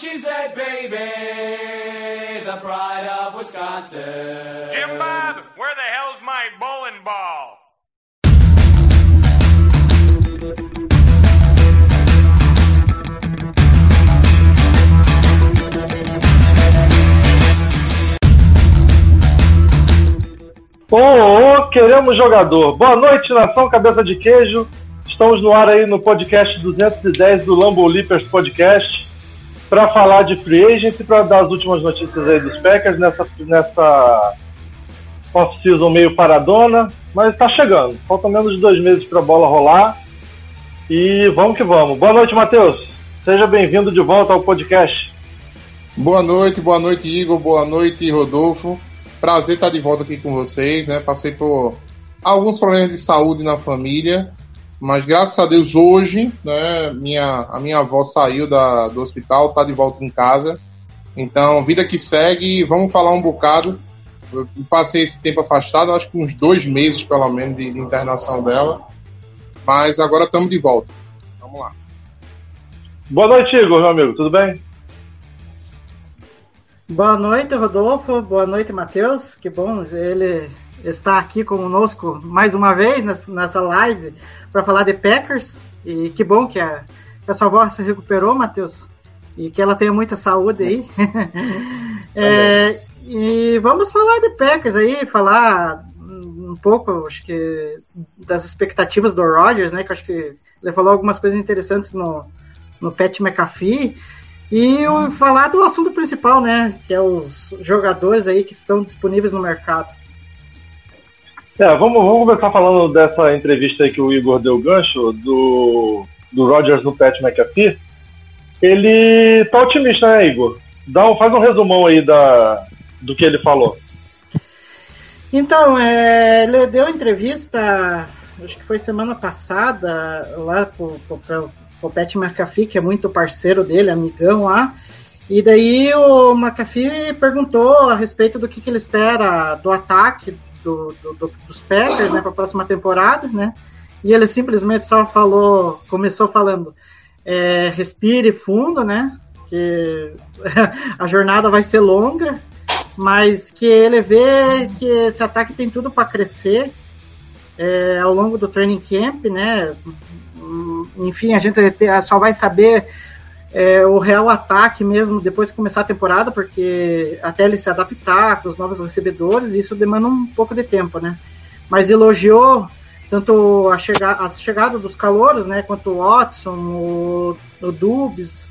A cheesehead baby, the pride of Wisconsin. Jim Bob, where the hell's my bowling ball? Ô, ô, queremos jogador. Boa noite, nação cabeça de queijo. Estamos no ar aí no podcast 210 do Lambo Leapers Podcast para falar de free agent e para dar as últimas notícias aí dos Packers nessa, nessa off-season meio paradona, mas está chegando. Faltam menos de dois meses para a bola rolar e vamos que vamos. Boa noite, Matheus. Seja bem-vindo de volta ao podcast. Boa noite, boa noite, Igor. Boa noite, Rodolfo. Prazer estar de volta aqui com vocês, né? Passei por alguns problemas de saúde na família, mas graças a Deus hoje, né, minha, a minha avó saiu da, do hospital, tá de volta em casa. Então, vida que segue, vamos falar um bocado. Eu passei esse tempo afastado, acho que uns dois meses pelo menos de, de internação dela. Mas agora estamos de volta. Vamos lá. Boa noite, Igor, meu amigo. Tudo bem? Boa noite, Rodolfo. Boa noite, Matheus. Que bom ele está aqui conosco mais uma vez nessa live para falar de Packers. E que bom que a, que a sua avó se recuperou, Matheus. E que ela tenha muita saúde aí. é, e vamos falar de Packers aí, falar um pouco, acho que, das expectativas do Rodgers, né? Que acho que ele falou algumas coisas interessantes no, no Pat McAfee. E o, falar do assunto principal, né? Que é os jogadores aí que estão disponíveis no mercado. É, vamos, vamos começar falando dessa entrevista aí que o Igor deu gancho, do, do Rogers no Pat McAfee. Ele tá otimista, né, Igor? Dá um, faz um resumão aí da, do que ele falou. Então, é, ele deu entrevista, acho que foi semana passada, lá pro, pro, pro, pro Pat McAfee, que é muito parceiro dele, amigão lá. E daí o McAfee perguntou a respeito do que, que ele espera do ataque do, do, do, dos Packers né, para a próxima temporada, né? E ele simplesmente só falou, começou falando, é, respire fundo, né? Que a jornada vai ser longa, mas que ele vê que esse ataque tem tudo para crescer é, ao longo do training camp, né? Enfim, a gente só vai saber é, o real ataque mesmo depois que começar a temporada, porque até ele se adaptar com os novos recebedores, isso demanda um pouco de tempo, né? Mas elogiou tanto a, chega a chegada dos calouros, né, quanto o Watson, o, o Dubs,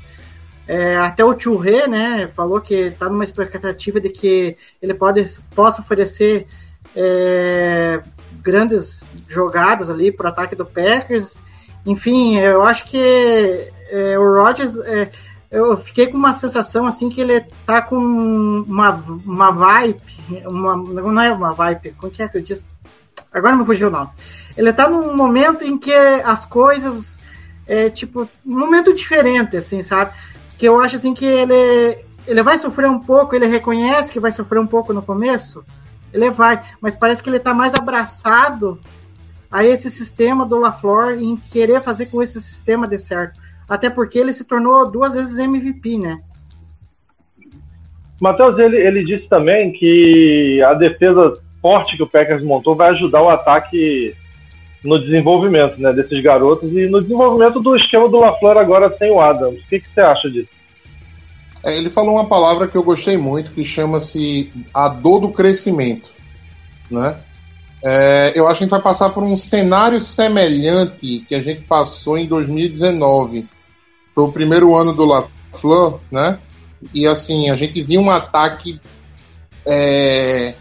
é, até o Churré, né, falou que está numa expectativa de que ele pode, possa oferecer é, grandes jogadas ali para o ataque do Packers. Enfim, eu acho que é, o Rodgers, é, eu fiquei com uma sensação assim que ele tá com uma, uma vibe, uma, não é uma vibe, como que é que eu disse? Agora não fugiu não. Ele tá num momento em que as coisas, é, tipo, um momento diferente, assim, sabe? Que eu acho assim que ele, ele vai sofrer um pouco, ele reconhece que vai sofrer um pouco no começo, ele vai, mas parece que ele tá mais abraçado a esse sistema do LaFleur em querer fazer com esse sistema dê certo até porque ele se tornou duas vezes MVP, né? Matheus, ele, ele disse também que a defesa forte que o Packers montou vai ajudar o ataque no desenvolvimento né, desses garotos e no desenvolvimento do esquema do LaFleur agora sem o Adams. O que, que você acha disso? É, ele falou uma palavra que eu gostei muito, que chama-se a dor do crescimento. Né? É, eu acho que a gente vai passar por um cenário semelhante que a gente passou em 2019 foi o primeiro ano do LaFleur, né? E assim, a gente viu um ataque. É,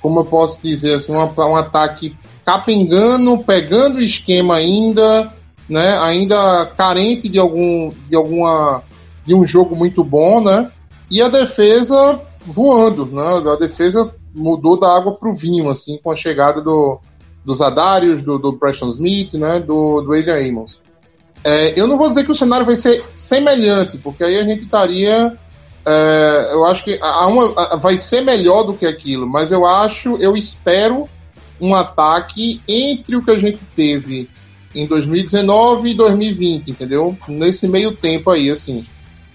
como eu posso dizer assim, um, um ataque capengando, pegando o esquema ainda, né? Ainda carente de algum de alguma de um jogo muito bom, né? E a defesa voando, né? A defesa mudou da água para o vinho, assim, com a chegada do, dos Adários, do, do Preston Smith, né? Do, do Adrian Amos. É, eu não vou dizer que o cenário vai ser semelhante, porque aí a gente estaria. É, eu acho que uma, vai ser melhor do que aquilo, mas eu acho, eu espero um ataque entre o que a gente teve em 2019 e 2020, entendeu? Nesse meio tempo aí, assim.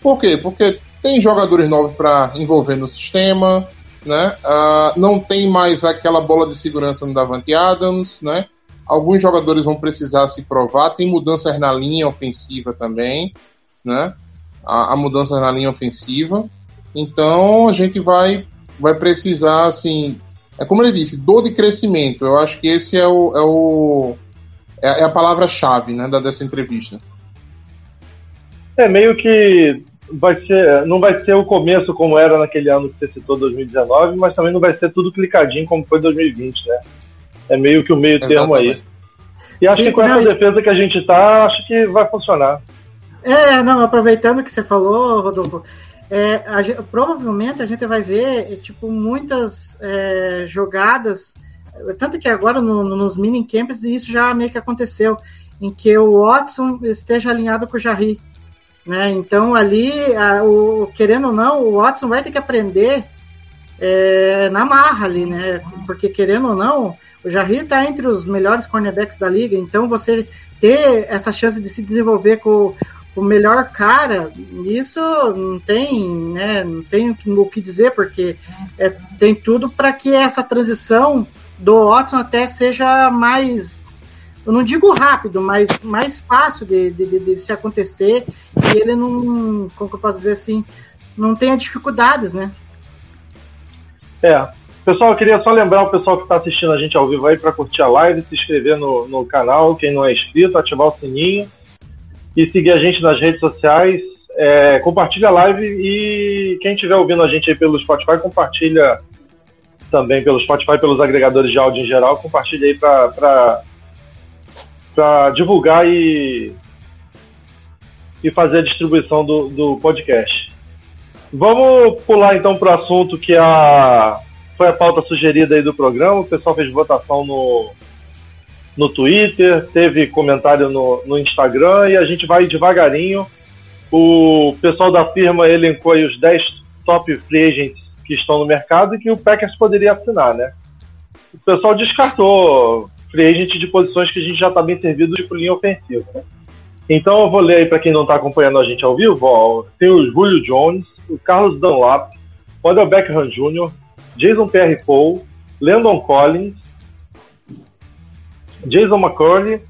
Por quê? Porque tem jogadores novos para envolver no sistema, né? Uh, não tem mais aquela bola de segurança no Davante Adams, né? Alguns jogadores vão precisar se provar. Tem mudanças na linha ofensiva também, né? A, a mudança na linha ofensiva. Então a gente vai, vai precisar, assim. É como ele disse, dor de crescimento. Eu acho que esse é o. É, o, é, é a palavra-chave né, dessa entrevista. É meio que vai ser, não vai ser o começo como era naquele ano que você citou, 2019, mas também não vai ser tudo clicadinho como foi 2020, né? É meio que o meio termo aí. E acho Sim, que com não, essa defesa que a gente tá, acho que vai funcionar. É, não, aproveitando que você falou, Rodolfo, é, a, provavelmente a gente vai ver tipo muitas é, jogadas, tanto que agora no, no, nos mini camps isso já meio que aconteceu, em que o Watson esteja alinhado com o Jarry. Né? Então ali, a, o, querendo ou não, o Watson vai ter que aprender é, na marra ali, né? Porque querendo ou não, o Jarry está entre os melhores cornerbacks da liga, então você ter essa chance de se desenvolver com o melhor cara, isso não tem, né, não tem o que dizer, porque é, tem tudo para que essa transição do Watson até seja mais, eu não digo rápido, mas mais fácil de, de, de, se acontecer e ele não, como eu posso dizer assim, não tenha dificuldades, né? É, Pessoal, eu queria só lembrar o pessoal que está assistindo a gente ao vivo aí para curtir a live, se inscrever no, no canal, quem não é inscrito, ativar o sininho e seguir a gente nas redes sociais. É, compartilha a live e quem estiver ouvindo a gente aí pelo Spotify, compartilha também pelo Spotify, pelos agregadores de áudio em geral, compartilha aí para divulgar e, e fazer a distribuição do, do podcast. Vamos pular então para o assunto que a foi a pauta sugerida aí do programa, o pessoal fez votação no, no Twitter, teve comentário no, no Instagram e a gente vai devagarinho. O pessoal da firma elencou aí os 10 top free agents que estão no mercado e que o Packers poderia assinar, né? O pessoal descartou free agent de posições que a gente já está bem servido de linha ofensiva, né? Então eu vou ler aí para quem não está acompanhando a gente ao vivo, ó, tem o Julio Jones, o Carlos Dunlap, o Odell Beckham Jr., Jason Pierre Paul, Landon Collins, Jason McCurdy,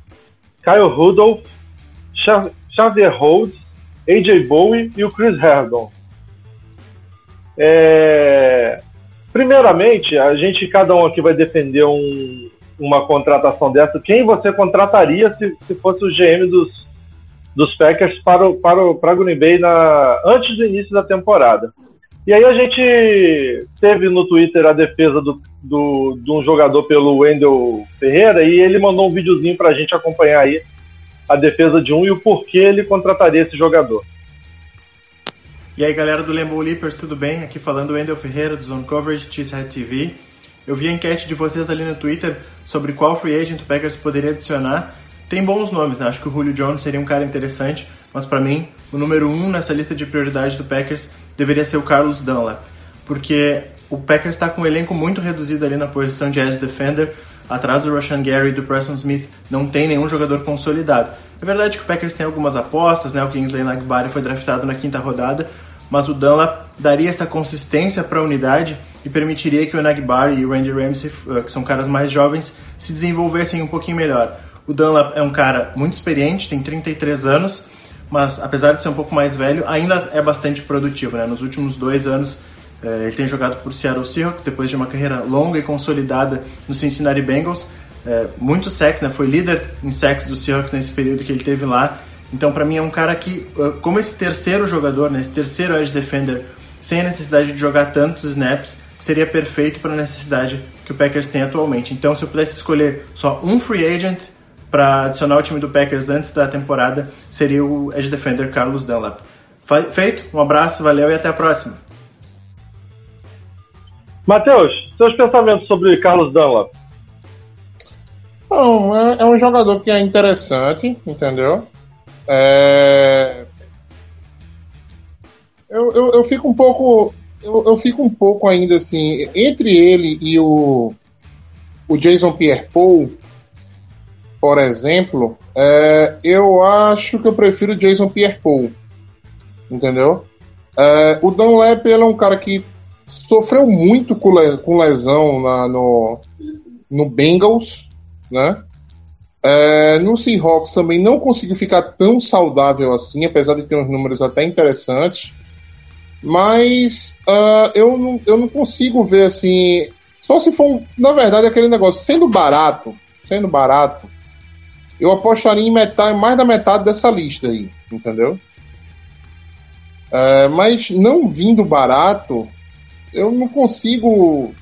Kyle Rudolph, Xavier Rhodes, AJ Bowie e o Chris Herdon. É... Primeiramente, a gente, cada um aqui vai defender um, uma contratação dessa. Quem você contrataria se, se fosse o GM dos, dos Packers para o, para o para Green Bay na, antes do início da temporada? E aí a gente teve no Twitter a defesa do, do, de um jogador pelo Wendel Ferreira e ele mandou um videozinho para a gente acompanhar aí a defesa de um e o porquê ele contrataria esse jogador. E aí galera do Lembo Leapers, tudo bem? Aqui falando Wendel Ferreira do Zone Coverage Cheesehead TV. Eu vi a enquete de vocês ali no Twitter sobre qual free agent o Packers poderia adicionar tem bons nomes, né? Acho que o Julio Jones seria um cara interessante, mas para mim, o número um nessa lista de prioridade do Packers deveria ser o Carlos Dunlap, porque o Packers está com um elenco muito reduzido ali na posição de edge defender, atrás do Rashan Gary e do Preston Smith não tem nenhum jogador consolidado. É verdade que o Packers tem algumas apostas, né? O Kingsley Nagbari foi draftado na quinta rodada, mas o Dunlap daria essa consistência para a unidade e permitiria que o Nagbari e o Randy Ramsey, eh, que são caras mais jovens, se desenvolvessem um pouquinho melhor. O Dunlap é um cara muito experiente, tem 33 anos, mas apesar de ser um pouco mais velho, ainda é bastante produtivo. Né? Nos últimos dois anos, eh, ele tem jogado por Seattle Seahawks, depois de uma carreira longa e consolidada no Cincinnati Bengals. Eh, muito sexo, né? foi líder em sexo do Seahawks nesse período que ele teve lá. Então, para mim, é um cara que, eh, como esse terceiro jogador, né, esse terceiro edge defender, sem a necessidade de jogar tantos snaps, seria perfeito para a necessidade que o Packers tem atualmente. Então, se eu pudesse escolher só um free agent para adicionar o time do Packers antes da temporada, seria o edge defender Carlos Dunlap. Fe- Feito, um abraço, valeu e até a próxima. Matheus, seus pensamentos sobre Carlos Dunlap? Não, é, é um jogador que é interessante, entendeu? É... Eu, eu, eu fico um pouco. Eu, eu fico um pouco ainda assim. Entre ele e o, o Jason Pierre Paul, por exemplo, é, eu acho que eu prefiro o Jason Pierre Paul. Entendeu? É, o Dunlap ele é um cara que sofreu muito com, le- com lesão na- no, no Bengals, né? É, no Seahawks também não conseguiu ficar tão saudável assim, apesar de ter uns números até interessantes. Mas ah, eu, não, eu não consigo ver assim. Só se for, na verdade, aquele negócio, sendo barato, sendo barato, eu apostaria em metade, mais da metade dessa lista aí, entendeu? É, mas não vindo barato, eu não consigo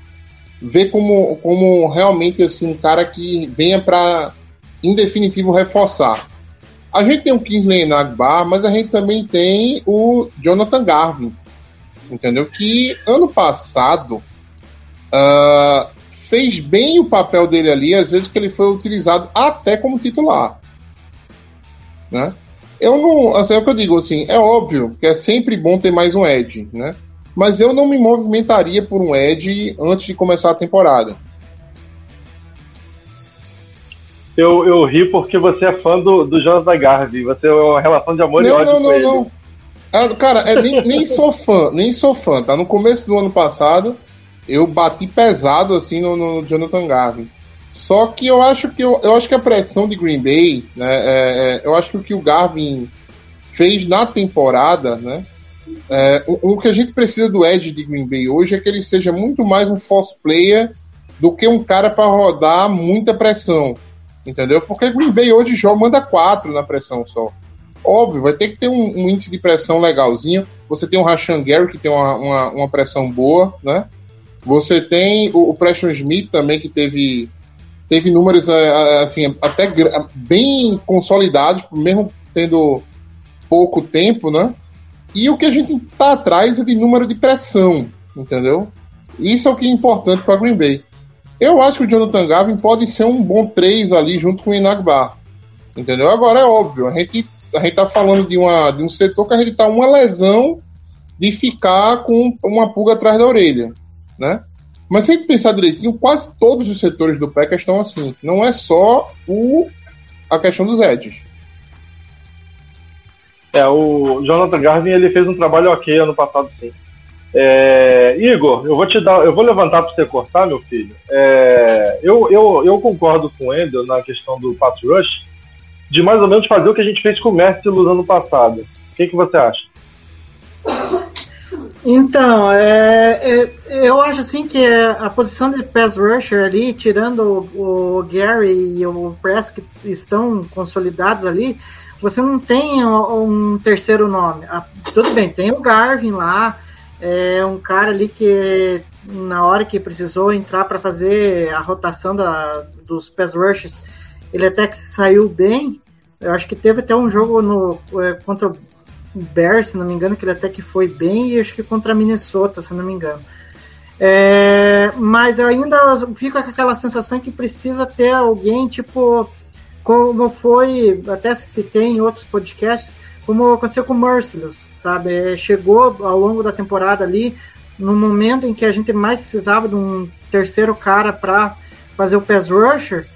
ver como, como realmente assim, um cara que venha para, em definitivo, reforçar. A gente tem o Kingsley Nagbar, mas a gente também tem o Jonathan Garvin, entendeu? Que ano passado ah, fez bem o papel dele ali, às vezes que ele foi utilizado até como titular, né? Eu não, assim, é o que eu digo, assim, é óbvio que é sempre bom ter mais um Edge, né? Mas eu não me movimentaria por um Edge antes de começar a temporada. Eu, eu ri porque você é fã do, do Jonathan Garvey. Você é uma relação de amor e Não, ódio não, com não, ele. não. Ah, cara, é, nem, nem sou fã, nem sou fã, tá? No começo do ano passado, eu bati pesado assim no, no Jonathan Garvin. Só que eu acho que eu, eu acho que a pressão de Green Bay, né? é- é, eu acho que o que o Garvin fez na temporada, né? é, o, o que a gente precisa do Edge de Green Bay hoje é que ele seja muito mais um false player do que um cara para rodar muita pressão. Entendeu? Porque Green Bay hoje joga, manda quatro na pressão só. Óbvio, vai ter que ter um, um índice de pressão legalzinho. Você tem o Rashan Gary, que tem uma, uma, uma pressão boa, né? Você tem o, o Preston Smith também, que teve, teve números eh, assim, até bem consolidados, mesmo tendo pouco tempo, né? E o que a gente tá atrás é de número de pressão, entendeu? Isso é o que é importante para Green Bay. Eu acho que o Jonathan Gavin pode ser um bom 3 ali junto com o Inagbar. Entendeu? Agora é óbvio, a gente, a gente tá falando de, uma, de um setor que a gente tá uma lesão de ficar com uma pulga atrás da orelha, né? Mas se a gente pensar direitinho, quase todos os setores do Packers estão assim. Não é só o, a questão dos edges. É, o Jonathan Garvin ele fez um trabalho ok ano passado, sim. É, Igor, eu vou te dar, eu vou levantar para você cortar, meu filho. É, eu, eu, eu concordo com o Endel na questão do pass rush, de mais ou menos fazer o que a gente fez com o Mercilus ano passado. O que, que você acha? Então, é, é, eu acho assim que a posição de pass rusher ali, tirando o, o Gary e o Press que estão consolidados ali, você não tem um, um terceiro nome. Ah, tudo bem, tem o Garvin lá, é um cara ali que na hora que precisou entrar para fazer a rotação da, dos pass rushers, ele até que saiu bem. Eu acho que teve até um jogo no, é, contra o Bears, se não me engano, que ele até que foi bem, e acho que contra a Minnesota, se não me engano. É, mas eu ainda fico com aquela sensação que precisa ter alguém, tipo, como foi, até citei em outros podcasts, como aconteceu com o Merciless, sabe? É, chegou ao longo da temporada ali, no momento em que a gente mais precisava de um terceiro cara para fazer o pass rusher,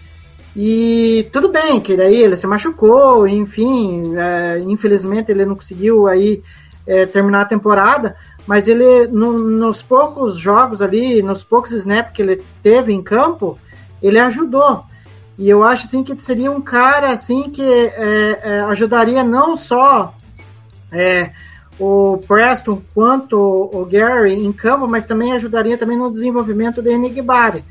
e tudo bem, que daí ele se machucou, enfim, é, infelizmente ele não conseguiu aí é, terminar a temporada, mas ele no, nos poucos jogos ali, nos poucos snaps que ele teve em campo, ele ajudou. E eu acho assim que seria um cara assim que é, é, ajudaria não só é, o Preston quanto o Gary em campo, mas também ajudaria também no desenvolvimento do Enigbari.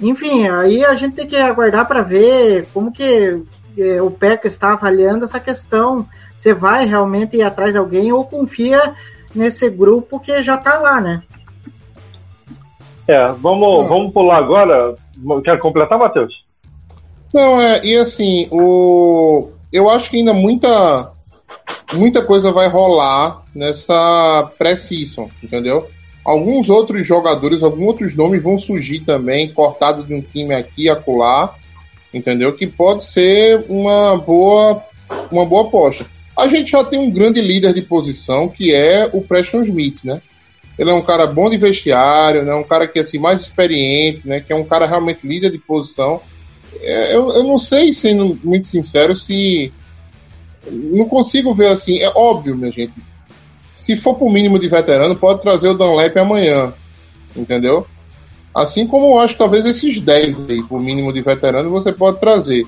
Enfim, aí a gente tem que aguardar para ver como que eh, o PEC está avaliando essa questão. Você vai realmente ir atrás de alguém ou confia nesse grupo que já está lá, né? É, vamos, vamos pular agora. Quer completar, Matheus? Não, é, e assim, o, eu acho que ainda muita, muita coisa vai rolar nessa pré-season, entendeu? Alguns outros jogadores, alguns outros nomes vão surgir também, cortado de um time aqui acolá, entendeu? Que pode ser uma boa, uma boa aposta. A gente já tem um grande líder de posição, que é o Preston Smith, né? Ele é um cara bom de vestiário, né? Um cara que é assim, mais experiente, né? Que é um cara realmente líder de posição. É, eu, eu não sei, sendo muito sincero, se. Não consigo ver assim. É óbvio, minha gente. Se for pro mínimo de veterano, pode trazer o Dunlap amanhã. Entendeu? Assim como eu acho talvez esses 10 aí, pro mínimo de veterano, você pode trazer.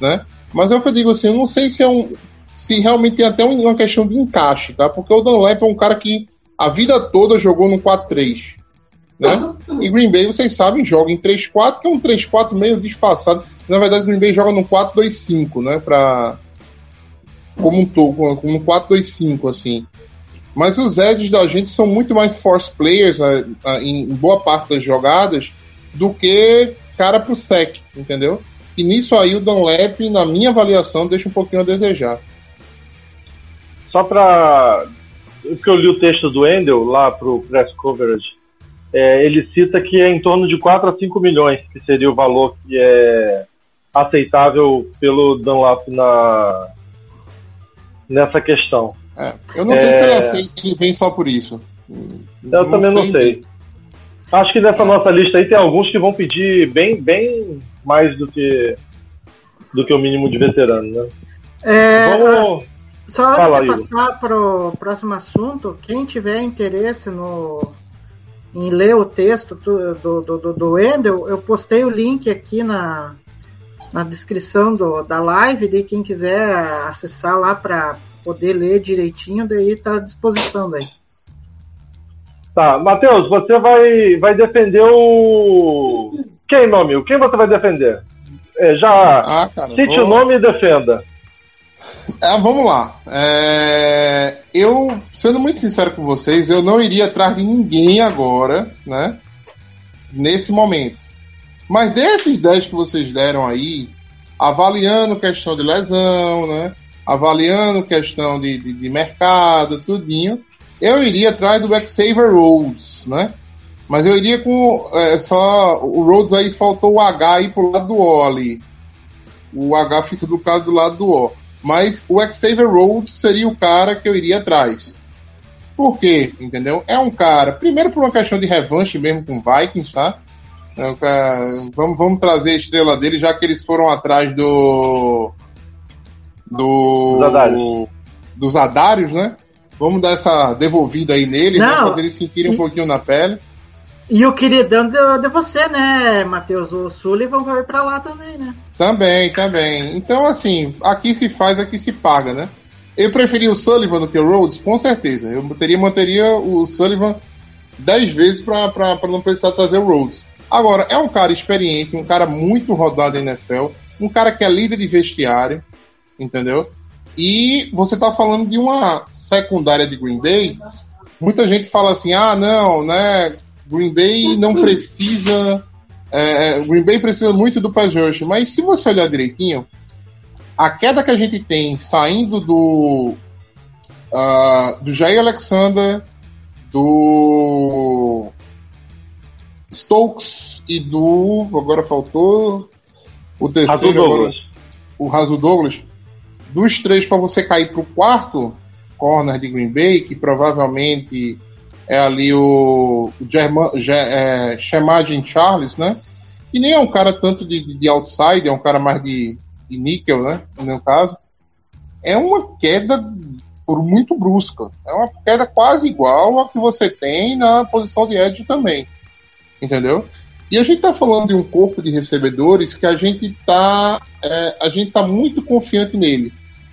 Né? Mas é o que eu digo assim, eu não sei se é um. Se realmente tem até uma questão de encaixe, tá? Porque o Dunlap é um cara que a vida toda jogou no 4-3. Né? E Green Bay, vocês sabem, joga em 3-4, que é um 3-4 meio disfarçado. Na verdade, Green Bay joga no 4-2-5, né? Pra... Como um, como um 4-2-5, assim. Mas os edges da gente são muito mais force players né, em boa parte das jogadas do que cara pro sec, entendeu? E nisso aí o Dunlap, na minha avaliação, deixa um pouquinho a desejar. Só para que eu li o texto do Endel lá pro press coverage, é, ele cita que é em torno de 4 a 5 milhões, que seria o valor que é aceitável pelo Dunlap na, nessa questão. É, eu não sei se ele aceita que vem só por isso. Eu não também sei. não sei. Acho que nessa é. nossa lista aí tem alguns que vão pedir bem, bem mais do que do que o mínimo de veterano, né? É, Vamos... Só antes Fala, de passar para o próximo assunto, quem tiver interesse no, em ler o texto do, do, do, do Endel, eu postei o link aqui na, na descrição do, da live, de quem quiser acessar lá para poder ler direitinho, daí está à disposição daí. Tá, Matheus, você vai, vai defender o. Quem, nome? Quem você vai defender? É, já ah, cara, cite vou... o nome e defenda. É, vamos lá. É, eu, sendo muito sincero com vocês, eu não iria atrás de ninguém agora, né? Nesse momento. Mas desses 10 que vocês deram aí, avaliando questão de lesão, né? Avaliando questão de, de, de mercado, tudinho, eu iria atrás do Xavier Rhodes, né? Mas eu iria com é, só o Rhodes aí faltou o H aí pro lado do O ali. O H fica do lado do lado do O. Mas o Xavier Rhodes seria o cara que eu iria atrás. Por quê? Entendeu? É um cara, primeiro por uma questão de revanche mesmo com Vikings, tá? É cara, vamos, vamos trazer a estrela dele, já que eles foram atrás do. Do. Dos Dos Adários, né? Vamos dar essa devolvida aí nele, né? fazer eles sentirem um pouquinho na pele. E o queridão de, de você, né, Matheus? O Sullivan vai para lá também, né? Também, também. Então, assim, aqui se faz, aqui se paga, né? Eu preferia o Sullivan do que o Rhodes, com certeza. Eu teria, manteria o Sullivan 10 vezes para não precisar trazer o Rhodes. Agora, é um cara experiente, um cara muito rodado na NFL, um cara que é líder de vestiário, entendeu? E você tá falando de uma secundária de Green Bay. Muita gente fala assim: ah, não, né? Green Bay não precisa. É, Green Bay precisa muito do pass rush, mas se você olhar direitinho, a queda que a gente tem saindo do uh, do Jair Alexander, do Stokes e do agora faltou o terceiro agora, o Raso Douglas. Dos três para você cair para o quarto corner de Green Bay, que provavelmente é ali o, o é, Charles, né? E nem é um cara tanto de, de, de outside, é um cara mais de, de níquel, né? No meu caso. É uma queda por muito brusca. É uma queda quase igual a que você tem na posição de edge também. Entendeu? E a gente está falando de um corpo de recebedores que a gente está é, a gente tá muito confiante nele.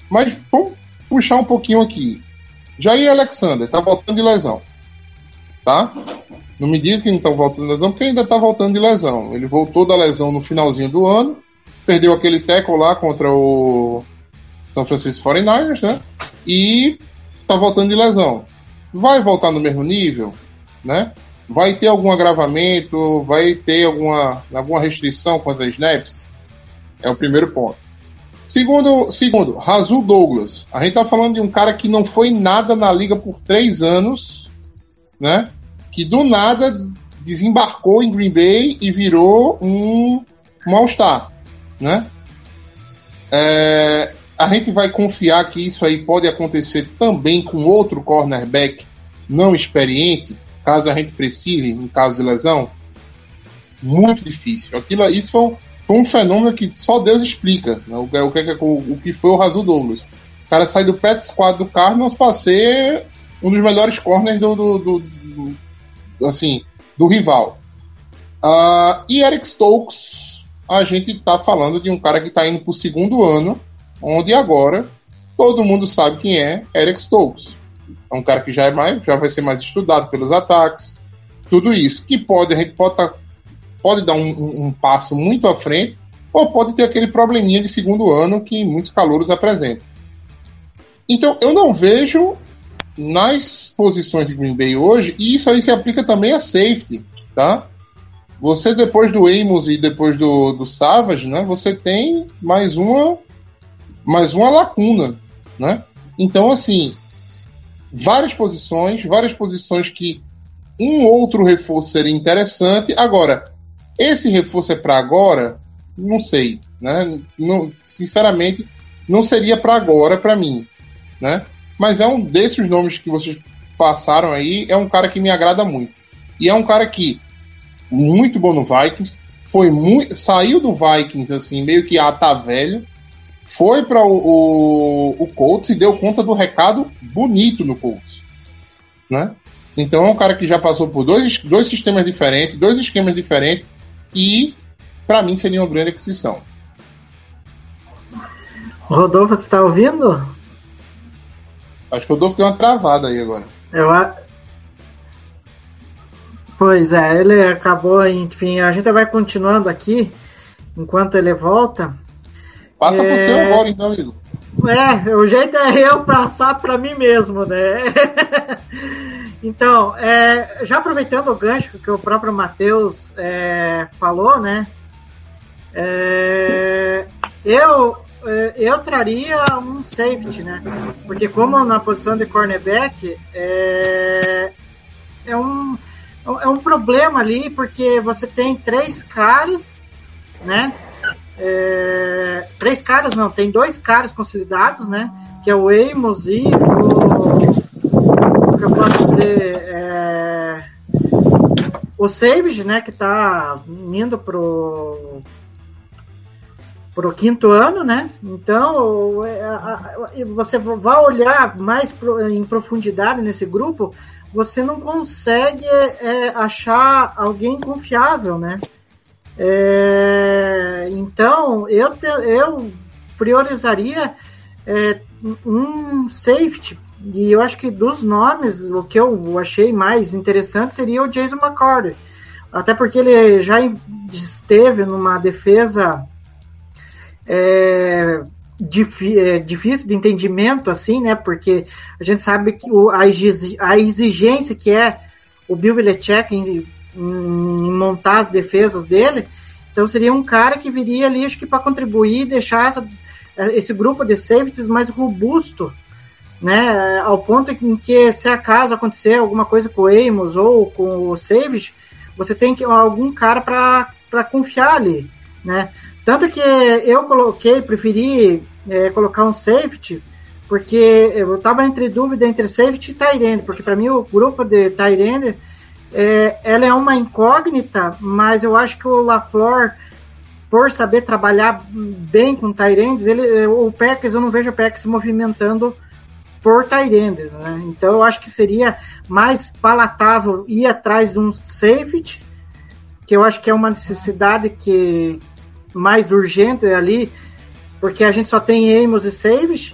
Mas vamos puxar um pouquinho aqui. Jair Alexander está voltando de lesão tá? Não me diga que não está voltando de lesão, porque ainda está voltando de lesão. Ele voltou da lesão no finalzinho do ano, perdeu aquele tackle lá contra o São Francisco 49ers, né? E está voltando de lesão. Vai voltar no mesmo nível, né? vai ter algum agravamento, vai ter alguma, alguma restrição com as snaps? É o primeiro ponto. Segundo, segundo, Razul Douglas. A gente tá falando de um cara que não foi nada na liga por três anos, né? Que do nada desembarcou em Green Bay e virou um, um All-Star, né? É, a gente vai confiar que isso aí pode acontecer também com outro cornerback não experiente, caso a gente precise, em caso de lesão? Muito difícil. Aquilo, isso foi um, foi um fenômeno que só Deus explica. Né? O, o, que, o, o que foi o Razul Douglas. O cara sai do pet squad do Cardinals para ser um dos melhores corners do, do, do, do assim, do rival. Uh, e Eric Stokes, a gente está falando de um cara que está indo para o segundo ano, onde agora todo mundo sabe quem é Eric Stokes. É um cara que já, é mais, já vai ser mais estudado pelos ataques, tudo isso. Que pode, a gente pode, tá, pode dar um, um, um passo muito à frente, ou pode ter aquele probleminha de segundo ano que muitos calouros apresentam. Então, eu não vejo nas posições de Green Bay hoje, e isso aí se aplica também a safety, tá? Você depois do Amos e depois do, do Savage, né? Você tem mais uma mais uma lacuna, né? Então assim, várias posições, várias posições que um outro reforço seria interessante. Agora, esse reforço é para agora? Não sei, né? Não, sinceramente, não seria para agora para mim, né? Mas é um desses nomes que vocês passaram aí, é um cara que me agrada muito. E é um cara que muito bom no Vikings, foi muito, saiu do Vikings assim, meio que ah, tá velho, foi para o, o, o, Colts e deu conta do recado bonito no Colts, né? Então é um cara que já passou por dois, dois sistemas diferentes, dois esquemas diferentes e para mim seria uma grande aquisição. Rodolfo, você está ouvindo? Acho que o Rodolfo tem uma travada aí agora. Eu a... Pois é, ele acabou, enfim, a gente vai continuando aqui enquanto ele volta. Passa é... por seu agora, então, Igor. É, o jeito é eu passar para mim mesmo, né? então, é, já aproveitando o gancho que o próprio Matheus é, falou, né? É, eu eu traria um safety, né? Porque como na posição de cornerback é, é um é um problema ali porque você tem três caras, né? É, três caras não, tem dois caras consolidados, né? Que é o Amos e o que eu posso dizer é, o Savage, né? Que tá indo pro para o quinto ano, né? Então, é, você vai olhar mais em profundidade nesse grupo, você não consegue é, achar alguém confiável, né? É, então, eu, te, eu priorizaria é, um safety, e eu acho que dos nomes, o que eu achei mais interessante seria o Jason McCarthy. Até porque ele já esteve numa defesa é, é, difícil de entendimento, assim, né? Porque a gente sabe que o, a, exigência que é o Bill Belichick em, em, montar as defesas dele, então seria um cara que viria ali, acho que para contribuir e deixar essa, esse grupo de safeties mais robusto, né? Ao ponto em que, se acaso acontecer alguma coisa com o Amos ou com o Savage, você tem que algum cara para confiar ali, né? Tanto que eu coloquei, preferi é, colocar um safety, porque eu estava entre dúvida entre safety e Tyrande, porque para mim o grupo de Tyrande é, ela é uma incógnita, mas eu acho que o LaFleur, por saber trabalhar bem com Tyrandes, ele, o Packers, eu não vejo o Packers se movimentando por Tyrandes, né? Então eu acho que seria mais palatável ir atrás de um safety, que eu acho que é uma necessidade que, mais urgente ali, porque a gente só tem Amos e Saves,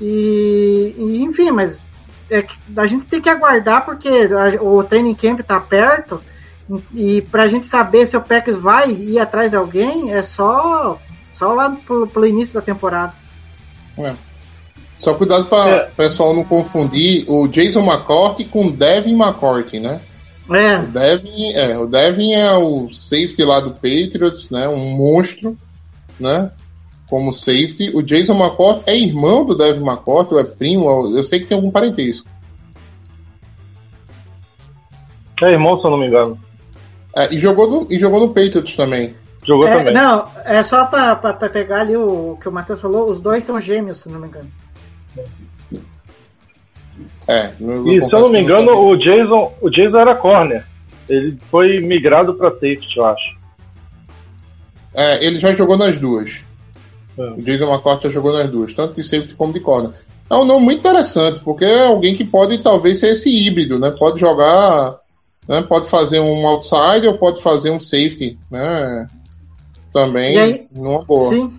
e, e, enfim, mas é, a gente tem que aguardar porque a, o training camp está perto e para a gente saber se o Packers vai ir atrás de alguém é só só lá pelo, pelo início da temporada. É. Só cuidado para o é. pessoal não confundir o Jason McCourty com Devin McCourty, né? É, O Devin é, o Devin é o safety lá do Patriots, né? Um monstro, né? Como safety. O Jason McCourt é irmão do Devin McCourt, ou é primo, eu sei que tem algum parentesco. É irmão, se eu não me engano. É, e, jogou no, e jogou no Patriots também. Jogou é, também. não, é só pra, pra, pra pegar ali o que o Matheus falou, os dois são gêmeos, se não me engano. É, E se eu não me engano, o Jason, o Jason era corner. Ele foi migrado pra safety, eu acho. É, ele já jogou nas duas. É. O Jason McCourt já jogou nas duas, tanto de safety como de corner. É um nome muito interessante, porque é alguém que pode talvez ser esse híbrido, né? Pode jogar, né? pode fazer um outside ou pode fazer um safety, né? Também, aí- numa boa. Sim.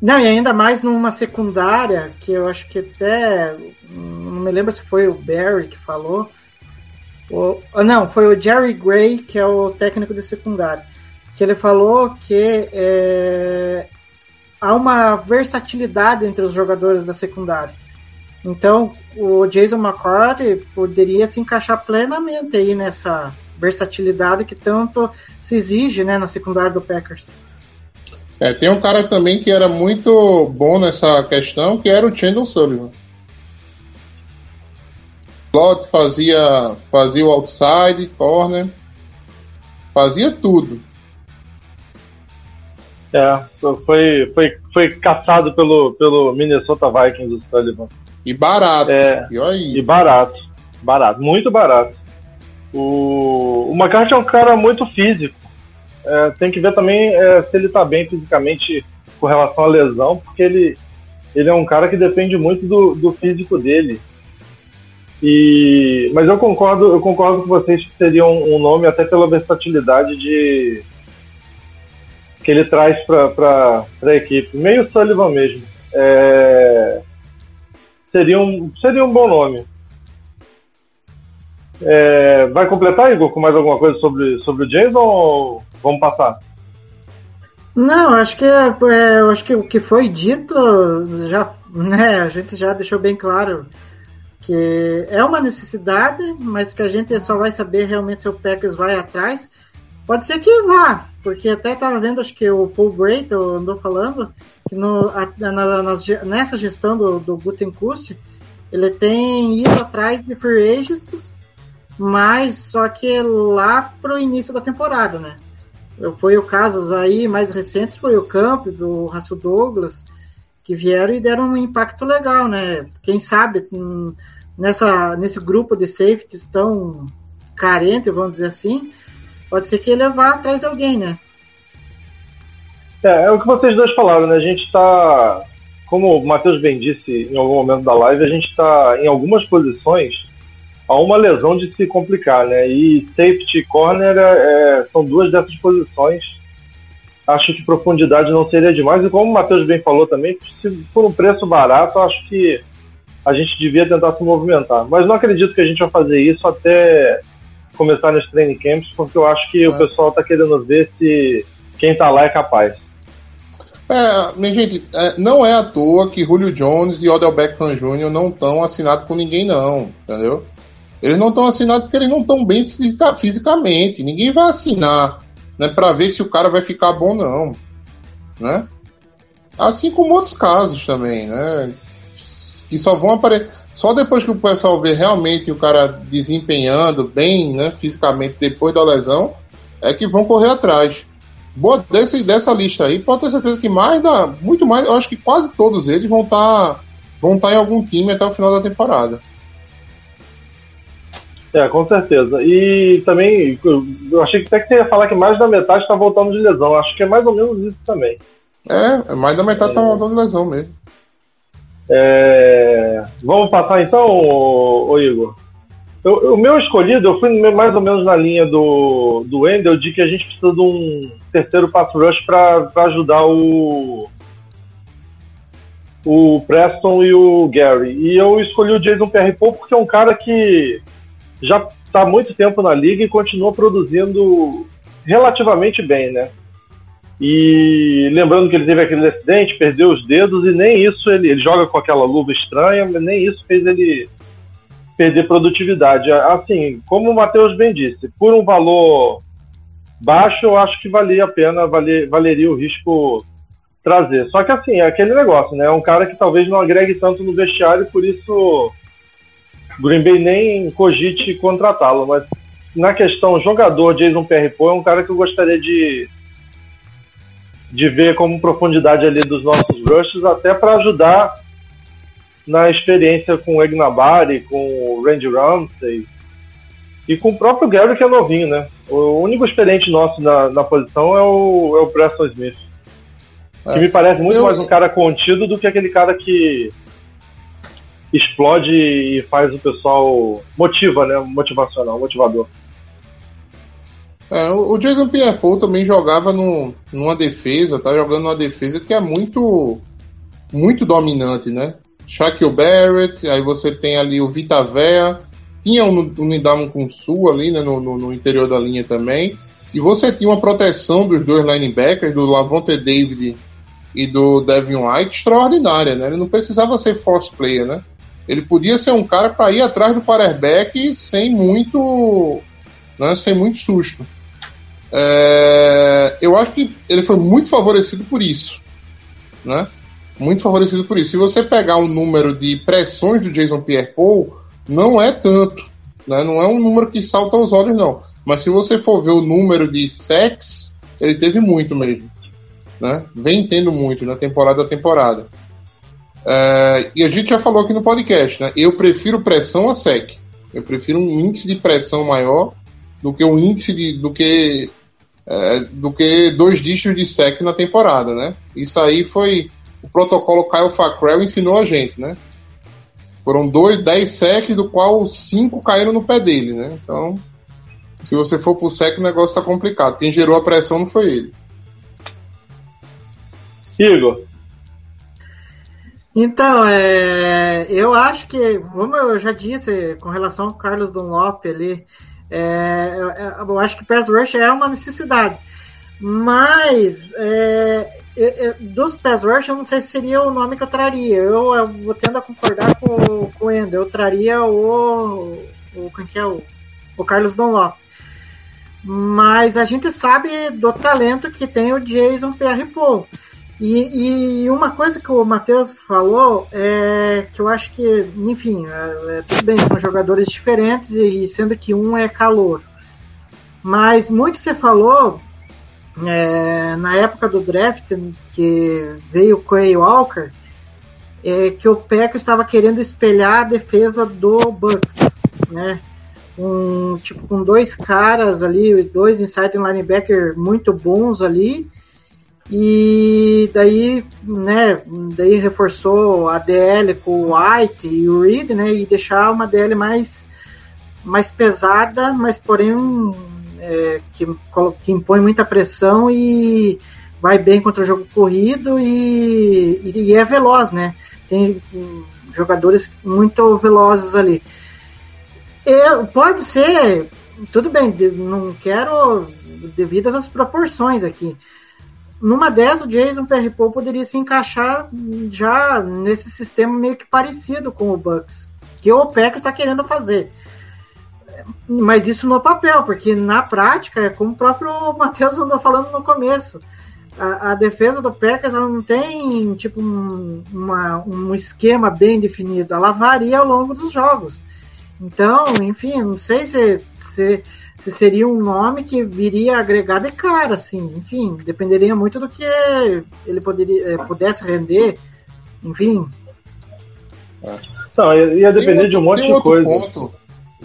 Não, e ainda mais numa secundária, que eu acho que até. Não me lembro se foi o Barry que falou. ou- ah, não, foi o Jerry Gray, que é o técnico de secundária. Que ele falou que é, há uma versatilidade entre os jogadores da secundária. Então, o Jason McCarthy poderia se encaixar plenamente aí nessa versatilidade que tanto se exige né, na secundária do Packers. É, tem um cara também que era muito bom nessa questão, que era o Chandler Sullivan. Slot fazia, fazia o outside, corner, fazia tudo. É, foi, foi, foi caçado pelo, pelo Minnesota Vikings, o Sullivan. E barato. É, E E barato. Barato, muito barato. O, o McCarthy é um cara muito físico. É, tem que ver também é, se ele tá bem fisicamente com relação à lesão, porque ele, ele é um cara que depende muito do, do físico dele. E, mas eu concordo, eu concordo com vocês que seria um, um nome até pela versatilidade de que ele traz para a equipe. Meio Sullivan mesmo. É, seria, um, seria um bom nome. É, vai completar, Igor, com mais alguma coisa sobre, sobre o Jason ou vamos passar? Não, acho que é, acho que o que foi dito já, né, a gente já deixou bem claro que é uma necessidade, mas que a gente só vai saber realmente se o Packers vai atrás. Pode ser que vá, porque até estava vendo, acho que o Paul Brayton andou falando que no, a- na- nessa gestão do, do Gutenkust, ele tem ido atrás de free agents, mas só que lá pro início da temporada, né? Foi o caso aí mais recentes, foi o Camp, do Russell Douglas, que vieram e deram um impacto legal, né? Quem sabe hum, nessa, nesse grupo de safeties tão carente, vamos dizer assim, pode ser que ele vá atrás de alguém, né? É, é o que vocês dois falaram, né? A gente está, como o Matheus bem disse em algum momento da live, a gente está em algumas posições a uma lesão de se complicar, né? E safety e corner é, são duas dessas posições. Acho que profundidade não seria demais. E como o Matheus bem falou também, se por um preço barato, acho que a gente devia tentar se movimentar. Mas não acredito que a gente vai fazer isso até começar nos training camps, porque eu acho que o É. pessoal está querendo ver se quem está lá é capaz. É, minha gente, é, não é à toa que Julio Jones e Odell Beckham Jr. não estão assinados com ninguém, não, entendeu? Eles não estão assinados porque eles não estão bem fisica- fisicamente. Ninguém vai assinar, né, para ver se o cara vai ficar bom, não, né? Assim como outros casos também, né? Que só vão aparecer só depois que o pessoal vê realmente o cara desempenhando bem, né, fisicamente depois da lesão, é que vão correr atrás. Boa, desse, dessa lista aí, pode ter certeza que mais da, muito mais, eu acho que quase todos eles vão estar vão estar em algum time até o final da temporada. É, com certeza. E também, eu- achei que até que você ia falar que mais da metade está voltando de lesão. Acho que é mais ou menos isso também. É, mais da metade tá voltando lesão mesmo. É, Vamos passar então, ô, ô Igor? Eu- o meu escolhido, eu fui mais ou menos na linha do, do Wendel de que a gente precisa de um terceiro pass rush para ajudar o, o Preston e o Gary. E eu escolhi o Jason Pierre-Paul porque é um cara que já está há muito tempo na liga e continua produzindo relativamente bem, né? E lembrando que ele teve aquele acidente, perdeu os dedos e nem isso ele, ele joga com aquela luva estranha, mas nem isso fez ele perder produtividade. Assim, como o Matheus bem disse, por um valor baixo, eu acho que valia a pena, valer, valeria o risco trazer. Só que assim, é aquele negócio, né? É um cara que talvez não agregue tanto no vestiário, por isso Green Bay nem cogite contratá-lo. Mas na questão jogador, Jason Pierre-Paul é um cara que eu gostaria de de ver como profundidade ali dos nossos rushes, até para ajudar na experiência com o Egnabari, com o Randy Ramsey e com o próprio Gary que é novinho, né? O único experiente nosso na, na posição é o, é o Preston Smith. Que me parece muito eu- mais um cara contido do que aquele cara que explode e faz o pessoal motiva, né? Motivacional, motivador. É, o o Jason Pierre-Paul também jogava no, numa defesa, tá jogando numa defesa que é muito muito dominante, né? Shaquille Barrett, aí você tem ali o Vita Vea, tinha um, um Nidamon com Sul ali, né, no, no, no interior da linha também, e você tinha uma proteção dos dois linebackers, do Lavonte David e do Devin White, extraordinária, né? Ele não precisava ser force player, né? Ele podia ser um cara para ir atrás do quarterback sem muito, né, sem muito susto. É, eu acho que ele foi muito favorecido por isso, né? Muito favorecido por isso. Se você pegar o número de pressões do Jason Pierre-Paul, não é tanto, né? Não é um número que salta aos olhos, não. Mas se você for ver o número de sacks, ele teve muito mesmo, né? Vem tendo muito na temporada a temporada. É, e a gente já falou aqui no podcast, né? Eu prefiro pressão a sec. Eu prefiro um índice de pressão maior do que um índice de do que é, do que dois dígitos de sec na temporada, né? Isso aí foi o protocolo Kyle Fackrell ensinou a gente, né? Foram dois, dez secs, do qual cinco caíram no pé dele, né? Então, se você for pro sec, o negócio tá complicado. Quem gerou a pressão não foi ele. Igor, Então, é, eu acho que, como eu já disse, com relação ao Carlos Dunlop ali, é, eu, eu acho que pass rush é uma necessidade. Mas, é, eu- eu- dos pass rush, eu não sei se seria o nome que eu traria. Eu, eu tendo a concordar com, com o Ender. Eu traria o, o, quem que é o, o Carlos Dunlop. Mas a gente sabe do talento que tem o Jason Pierre-Paul. E, e uma coisa que o Matheus falou é que eu acho que, enfim, é, é, tudo bem, são jogadores diferentes e sendo que um é calor. Mas muito você falou é, na época do draft que veio o Quay Walker é, que o Packers estava querendo espelhar a defesa do Bucks, né? Um, tipo, com dois caras ali, dois inside linebacker muito bons ali, e daí, né, daí reforçou a DL com o White e o Reed, né, e deixar uma DL mais, mais pesada, mas porém é, que, que impõe muita pressão e vai bem contra o jogo corrido e, e, e é veloz, né? Tem hum, jogadores muito velozes ali. Eu, pode ser, tudo bem, não quero devidas às proporções aqui. Numa dessas, o Jason Pierre-Paul poderia se encaixar já nesse sistema meio que parecido com o Bucks, que o Packers está querendo fazer. Mas isso no papel, porque na prática, é como o próprio Matheus andou falando no começo, a, a defesa do Packers não tem tipo um, uma- um esquema bem definido, ela varia ao longo dos jogos. Então, enfim, não sei se, se, se seria um nome que viria agregado de cara, assim, enfim, dependeria muito do que ele poderia, eh, pudesse render, enfim. não, ia ia depender Tem de um outro- monte tem de outro coisa. Ponto.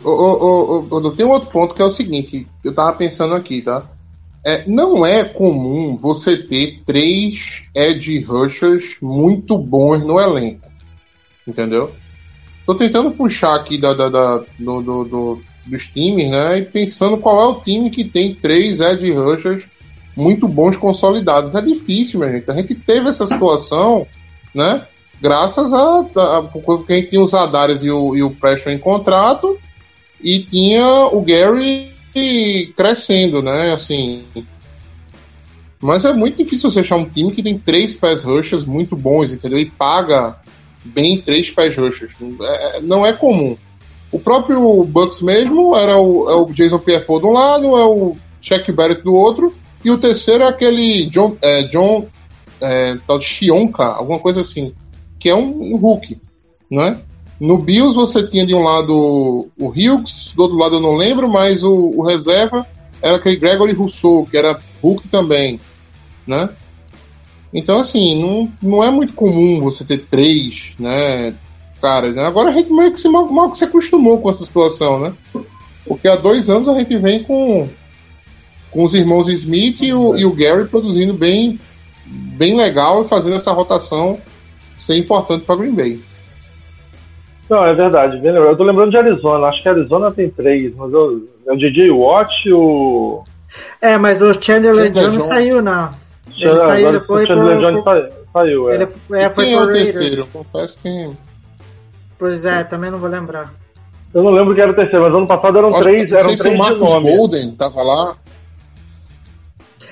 Ô, ô, Odo, tem um outro ponto que é o seguinte, eu tava pensando aqui, tá? É, não é comum você ter três edge rushers muito bons no elenco. Entendeu? Tô tentando puxar aqui da, da- da- do- do- do- dos times, né? E pensando qual é o time que tem três edge rushers muito bons consolidados. É difícil, minha gente. A gente teve essa situação, né? Graças a, a porque a gente tinha os Adares e o, e o Preston em contrato e tinha o Gary crescendo, né? Assim. Mas é muito difícil você achar um time que tem três pass rushers muito bons, entendeu? E paga bem três pass rushers. É- é- não é comum. O próprio Bucks mesmo era o, é o Jason Pierre-Paul de um lado, é o Shaq Barrett do outro, e o terceiro é aquele John, é, John é, tal de Shionka, alguma coisa assim, que é um, um Hulk, não é? No Bills você tinha de um lado o Hughes, do outro lado eu não lembro, mas o, o reserva era aquele Gregory Rousseau, que era Hulk também, né? Então, assim, não, não é muito comum você ter três, né? Cara, né? agora a gente meio que se, mal, mal que se acostumou com essa situação, né? Porque há dois anos a gente vem com, com os irmãos Smith e o, e o Gary produzindo bem, bem legal e fazendo essa rotação ser importante para Green Bay. Não, é verdade. Eu tô lembrando de Arizona. Acho que Arizona tem três, mas eu, é o DJ Watt e o. É, mas o Chandler, Chandler Jones, Jones. saiu, não. Ele Agora saiu, ele o foi Chandler pro, Jones saiu, é. ele é, e foi quem é o Raiders. terceiro? Confesso que. Pois é, também não vou lembrar. Eu não lembro quem era o terceiro, mas ano passado eram Acho que- três, não eram sei se três o nome. Golden tava lá.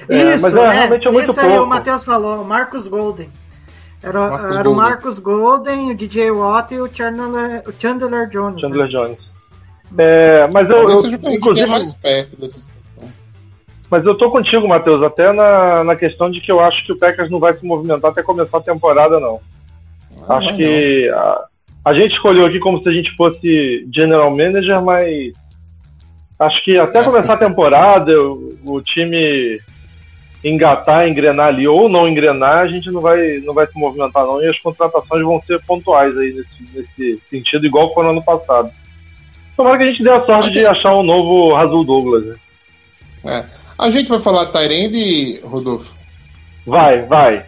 É, mas é, realmente é muito isso aí pouco. o Matheus falou, o Marcus Golden. Era, Marcus era o. Marcus Golden, o DJ Watt e o Chandler, o Chandler Jones. Chandler né? Jones. É, mas eu, eu que inclusive, mais perto dessa situação. mas eu tô contigo, Matheus, até na, na questão de que eu acho que o Packers não vai se movimentar até começar a temporada, não. Ah, acho não, que a, a gente escolheu aqui como se a gente fosse general manager, mas acho que até É. começar a temporada, o, o time engatar, engrenar ali ou não engrenar, a gente não vai, não vai se movimentar não e as contratações vão ser pontuais aí nesse, nesse sentido, igual foi no ano passado. Tomara que a gente dê a sorte de achar um novo Razul Douglas. né? É. A gente vai falar de Tyrande, Rodolfo. Vai, vai,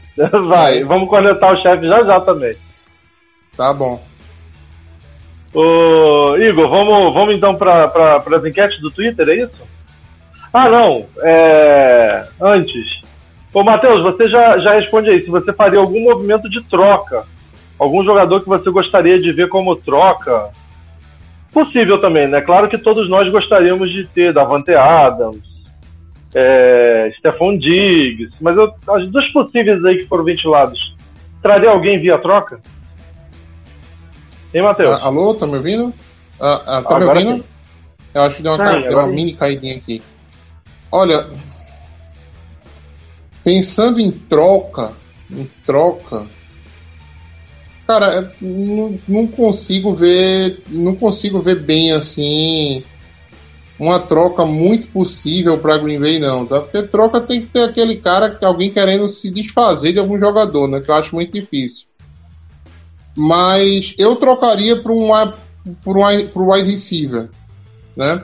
vai. Vamos conectar o chefe já já também. Tá bom. Ô, Igor, vamos, vamos então para as enquetes do Twitter, é isso? Ah, não. É... Antes. Ô, Matheus, você já, já responde aí. Se você faria algum movimento de troca, algum jogador que você gostaria de ver como troca, possível também, né? Claro que todos nós gostaríamos de ter Davante Adams, é, Stephon Diggs, mas eu, dos possíveis aí que foram ventilados, traria alguém via troca? Hein, Matheus? Ah, alô, tá me ouvindo? Ah, ah, tá me Agora ouvindo? sim. Eu acho que deu uma, Tá, ca- deu uma mini caidinha aqui. Olha, pensando em troca, em troca, cara, não, não consigo ver, não consigo ver bem assim uma troca muito possível para Green Bay não, tá? Porque troca tem que ter aquele cara que alguém querendo se desfazer de algum jogador, né? Que eu acho muito difícil. Mas eu trocaria para um por um wi- pro wide receiver, né?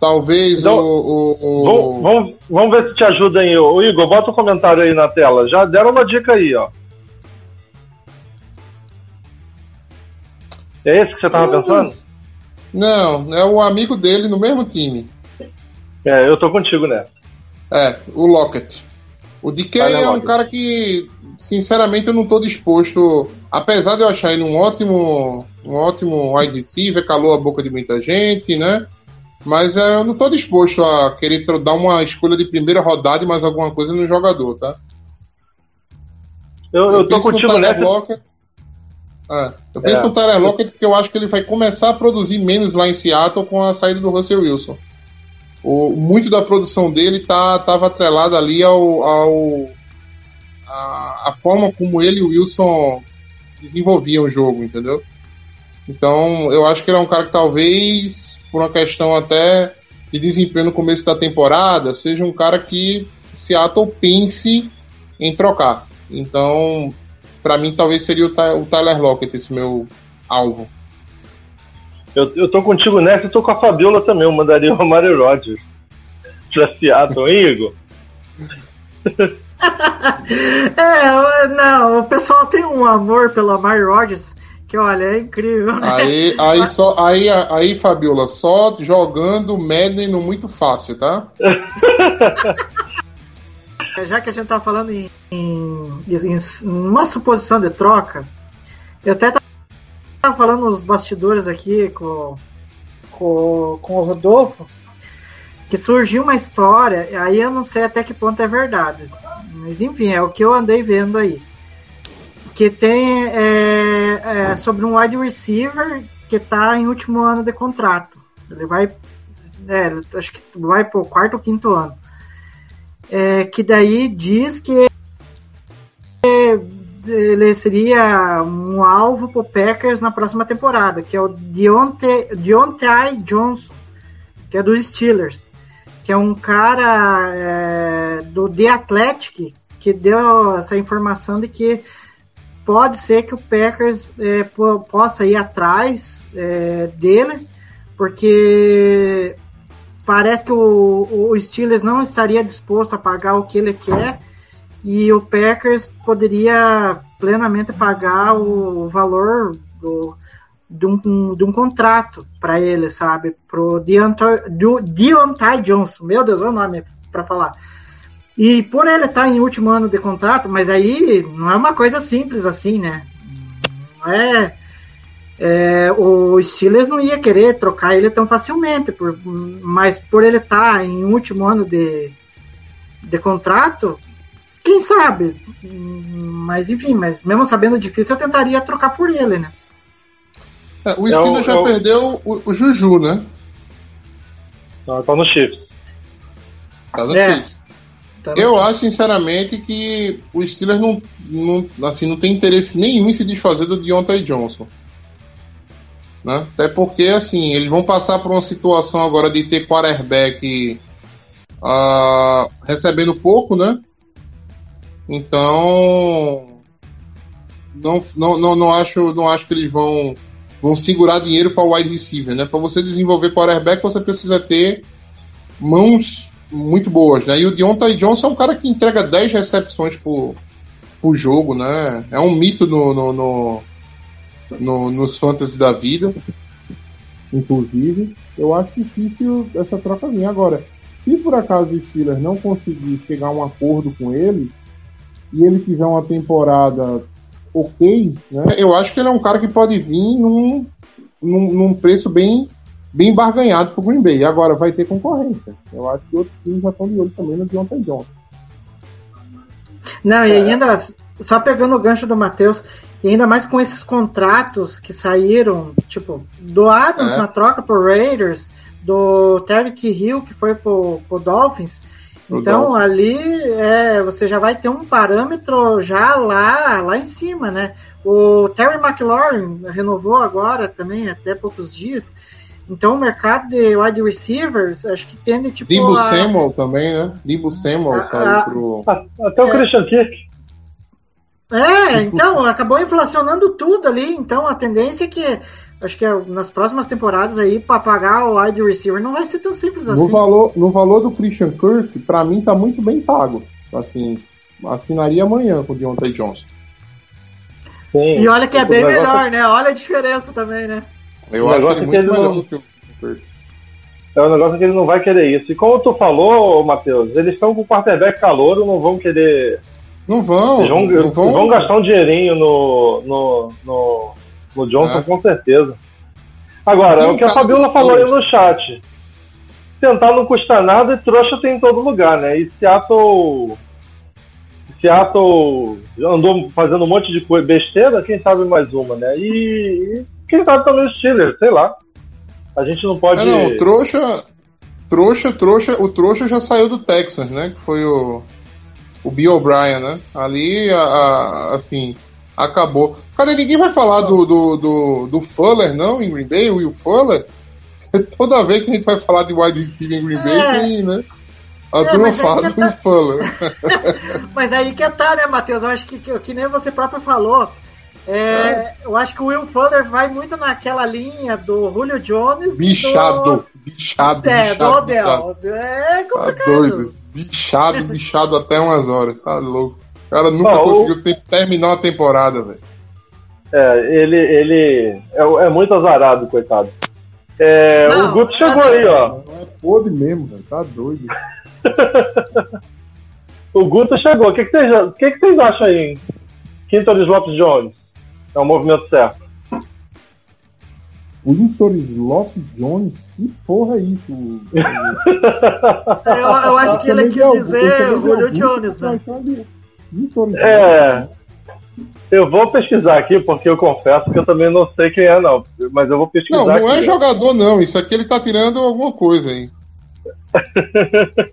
Talvez Então, o, o- o- Vamos, vamos, ver se te ajuda aí. Ô, Igor, bota um comentário aí na tela. Já deram uma dica aí, ó. É esse que você tava Hum. pensando? Não, é o amigo dele no mesmo time. É, eu tô contigo nessa. É, o Lockett. O DK Tyler é um cara que, sinceramente, eu não tô disposto. Apesar de eu achar ele um ótimo, um ótimo wide receiver, calou a boca de muita gente, né? Mas é, eu não tô disposto a querer dar uma escolha de primeira rodada e mais alguma coisa no jogador, tá? Eu, eu tô penso no contigo nessa. Lockett. É, eu penso É. no Tyler Lockett porque eu acho que ele vai começar a produzir menos lá em Seattle com a saída do Russell Wilson. O, muito da produção dele tá, tava atrelada ali ao, ao a, a forma como ele e o Wilson desenvolviam o jogo, entendeu? Então eu acho que ele é um cara que talvez, por uma questão até de desempenho no começo da temporada, seja um cara que Seattle pense em trocar. Então, Pra mim, talvez seria o, Ty- o Tyler Lockett esse meu alvo. Eu, eu tô contigo nessa e tô com a Fabiola também. Eu mandaria o Mario Rodgers pra Seattle, hein, Igor? É, não, o pessoal tem um amor pelo Amari Rodgers que, olha, é incrível, né? Aí, aí, só, aí, aí, Fabiola, só jogando Madden no muito fácil, tá? Já que a gente tá falando em, em, em uma suposição de troca, eu até tava falando nos bastidores aqui com, com, com o Rodolfo que surgiu uma história, aí eu não sei até que ponto é verdade, mas enfim, é o que eu andei vendo aí. Que tem é, é, sobre um wide receiver que está em último ano de contrato. Ele vai, é, acho que vai para o quarto ou quinto ano. É, que daí diz que ele seria um alvo para o Packers na próxima temporada, que é o Deontay, Deontay Johnson, que é dos Steelers, que é um cara é, do The Athletic que deu essa informação de que pode ser que o Packers é, possa ir atrás é, dele, porque parece que o, o Steelers não estaria disposto a pagar o que ele quer e o Packers poderia plenamente pagar o valor do, de, um, de um contrato para ele, sabe? Pro Deontay, Deontay Johnson. Meu Deus, olha o nome para falar. E por ele estar tá em último ano de contrato, mas aí não é uma coisa simples assim, né? Não é, é o Steelers não ia querer trocar ele tão facilmente, por, mas por ele estar tá em último ano de, de contrato, quem sabe? Mas enfim, mas mesmo sabendo difícil, eu tentaria trocar por ele, né? É, o Steelers já perdeu o, o, Juju, né? Não, tá no Chiefs. Tá no é. Chiefs. Tá eu acho, sinceramente, que o Steelers não, não, assim, não tem interesse nenhum em se desfazer do Deontay Johnson. Né? Até porque, assim, eles vão passar por uma situação agora de ter quarterback uh, recebendo pouco, né? Então, não, não, não, não, acho, não acho que eles vão, vão segurar dinheiro para o wide receiver, né? Para você desenvolver quarterback, você precisa ter mãos muito boas, né? E o Deontay Johnson é um cara que entrega 10 recepções por, por jogo, né? É um mito no, no, no, no nos fantasy da vida. Inclusive, eu acho difícil essa troca vir. Agora, se por acaso o Steelers não conseguir chegar a um acordo com ele e ele fizer uma temporada ok, né? Eu acho que ele é um cara que pode vir num, num, num preço bem bem barganhado pro Green Bay. Agora vai ter concorrência. Eu acho que outros times já estão de olho também no Deontay Johnson. Não, e ainda, só pegando o gancho do Matheus, e ainda mais com esses contratos que saíram, tipo, do Adams é. na troca pro Raiders, do Terry Hill que foi pro, pro Dolphins. Então ali é, você já vai ter um parâmetro já lá, lá em cima, né? O Terry McLaurin renovou agora também, até poucos dias. Então o mercado de wide receivers, acho que tende tipo. Dibu a... Samuel também, né? Dibu Samuel saiu pro. Até o é... Christian Kirk. É, então, acabou inflacionando tudo ali. Então a tendência é que. Acho que nas próximas temporadas aí, para pagar o wide receiver não vai ser tão simples no assim. Valor, no valor do Christian Kirk, para mim tá muito bem pago. Assim, assinaria amanhã com o Deontay Johnson. Sim, e olha que é bem melhor, né? Olha a diferença também, né? Eu o acho ele muito ele melhor não... que o É um negócio que ele não vai querer isso. E como tu falou, Matheus, eles estão com o quarterback calor, não vão querer. Não vão. Eles vão, não vão... vão gastar um dinheirinho no, no, no, no Johnson, é. com certeza. Agora, é o que a Fabiola falou aí no chat. Tentar não custa nada e trouxa tem em todo lugar, né? E Seattle. Seattle andou fazendo um monte de besteira, quem sabe mais uma, né? E, e quem sabe também os Steelers, sei lá. A gente não pode. É, não, trouxa. Trouxa, trouxa. O trouxa já saiu do Texas, né? Que foi o. O Bill O'Brien, né? Ali, a, a, assim. Acabou. Cara, ninguém vai falar do, do, do, do Fuller, não, em Green Bay, o Will Fuller. Toda vez que a gente vai falar de wide receiver em Green Bay, é. tem, né? A é, turma fala do tá... Fuller. mas aí que tá, né, Matheus? Eu acho que, que, que nem você próprio falou. É, é. Eu acho que o Will Fuller vai muito naquela linha do Julio Jones. Bichado, do... bichado, é, bichado. Do Odell. É complicado. Tá doido. Bichado, bichado até umas horas. Tá louco. O cara nunca Bom, conseguiu o... terminar a temporada, velho. É, ele, ele é, é, muito azarado, coitado. É, não, o Guto chegou aí, ó. É podre mesmo, velho. Tá doido. o Guto chegou. O que, que, vocês, que, que vocês acham aí? Quinto Lopes Jones. É o movimento certo. Winston Lopes Jones? Que porra é isso? eu, eu acho que ele quis dizer Julio Jones, né? É. Eu vou pesquisar aqui, porque eu confesso que eu também não sei quem é, não. Mas eu vou pesquisar Não, não é aqui. jogador, não. Isso aqui ele tá tirando alguma coisa aí.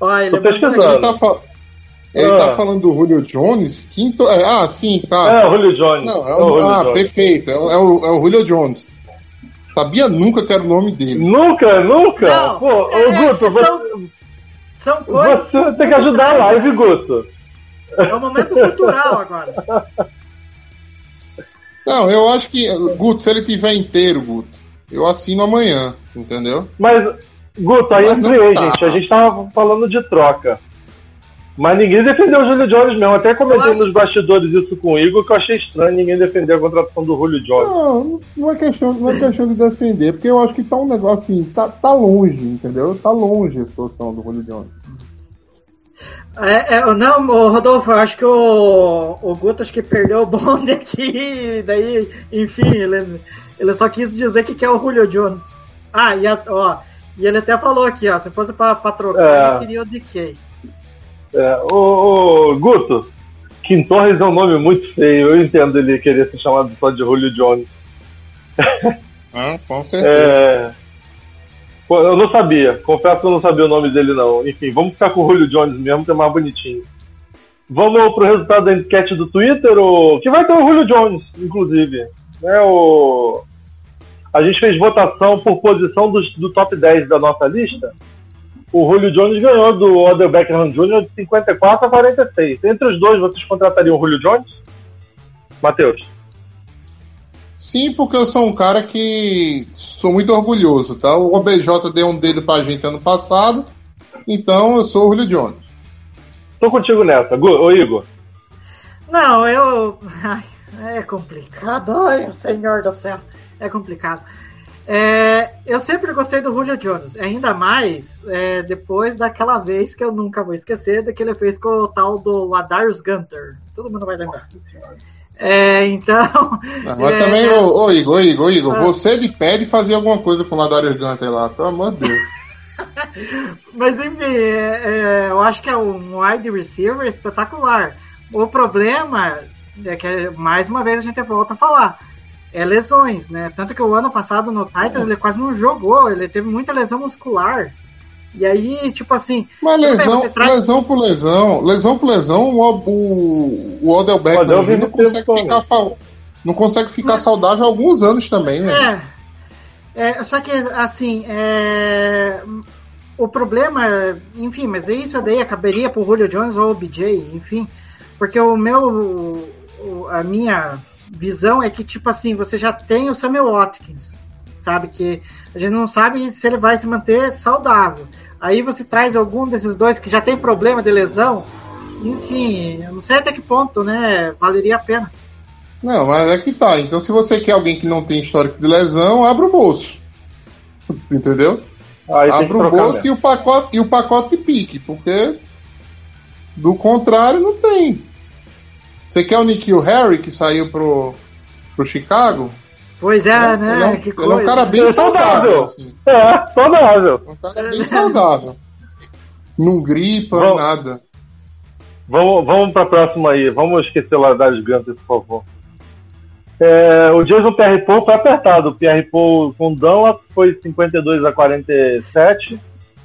Ó, ele aqui. Ele tá, fa- ele Ah. tá falando do Julio Jones. Quinto... é, Ah, sim, tá. É, o Julio Jones. Não, é É o, o Julio ah, Jones. perfeito. É, o- é o, é o Julio Jones. Sabia nunca que era o nome dele. Nunca, nunca. Não, Pô, ô, é, Guto, são você, São coisas. você tem que ajudar a live, Guto. É um momento cultural agora. Não, eu acho que. Guto, se ele tiver inteiro, Guto, eu assino amanhã, entendeu? Mas, Guto, aí Mas é free tá. agent. A gente tava falando de troca. Mas ninguém defendeu o Julio Jones mesmo. Até comentei acho- nos bastidores isso com o Igor, que eu achei estranho ninguém defender a contratação do Julio Jones. Não, não é questão, não é questão de defender, porque eu acho que tá um negócio assim, tá, tá longe, entendeu? Tá longe a situação do Julio Jones. É, é, não, Rodolfo, eu acho que o, o Guto acho que perdeu o bonde aqui, daí, enfim, ele, ele só quis dizer que quer o Julio Jones. Ah, e, a- ó, e ele até falou aqui, ó, se fosse pra, pra trocar, É. ele queria o DK. É, ô, ô, Guto, Kim Torres é um nome muito feio. Eu entendo ele querer ser chamado só de Julio Jones. Ah, com certeza. É... Pô, eu não sabia. Confesso que eu não sabia o nome dele, não. Enfim, vamos ficar com o Julio Jones mesmo, que é mais bonitinho. Vamos pro resultado da enquete do Twitter, o... que vai ter o Julio Jones, inclusive. É o... A gente fez votação por posição dos- do, top 10 da nossa lista. O Julio Jones ganhou do Odell Beckham Jr. de 54 a 46. Entre os dois, vocês contratariam o Julio Jones? Matheus? Sim, porque eu sou um cara que sou muito orgulhoso, tá? O OBJ deu um dedo pra gente ano passado, então eu sou o Julio Jones. Tô contigo nessa. Ô, Igor. Não, eu. Ai, é complicado. Ai, senhor do céu. É complicado. É, eu sempre gostei do Julio Jones, ainda mais é, depois daquela vez que eu nunca vou esquecer, da que ele fez com o tal do Adarius Gunter. Todo mundo vai lembrar. É, então. Mas é, também, ô, ô, Igor, Igor, Igor, Ah. você de pé de fazer alguma coisa com o Ladarius Gunter lá, pelo amor de Deus. Mas enfim, é, é, eu acho que é um wide receiver espetacular. O problema é que, mais uma vez, a gente volta a falar. É lesões, né? Tanto que o ano passado no Titans ele quase não jogou, ele teve muita lesão muscular. E aí, tipo assim. Mas bem, lesão, traz- lesão por lesão, lesão por lesão, o, o, o Odell Beckham vive não consegue ficar, fa- não consegue ficar saudável há alguns anos também, né? É. é só que, assim, é, o problema, enfim, mas isso daí acabaria pro Julio Jones ou o BJ, enfim, porque o meu, o- a minha visão é que, tipo assim, você já tem o Samuel Watkins, sabe, que a gente não sabe se ele vai se manter saudável. Aí você traz algum desses dois que já tem problema de lesão, enfim, eu não sei até que ponto, né, valeria a pena. Não, mas é que tá. Então, se você quer alguém que não tem histórico de lesão, abra o bolso. Entendeu? Aí Abra o bolso mesmo. e o, pacote, e o pacote de pique, porque do contrário não tem. Você quer o Nikhil Harry que saiu pro, pro Chicago? Pois é, né, ele, é um, que ele é um cara bem É saudável. saudável. Assim. É, saudável. Um cara bem saudável. Não gripa, Bom. nada. Vamos, vamos pra próxima aí. Vamos esquecer o Ladarius Gunter, por favor. É, o Jason Pierre Paul foi apertado. O Pierre Paul com Dunlap foi 52 a 47.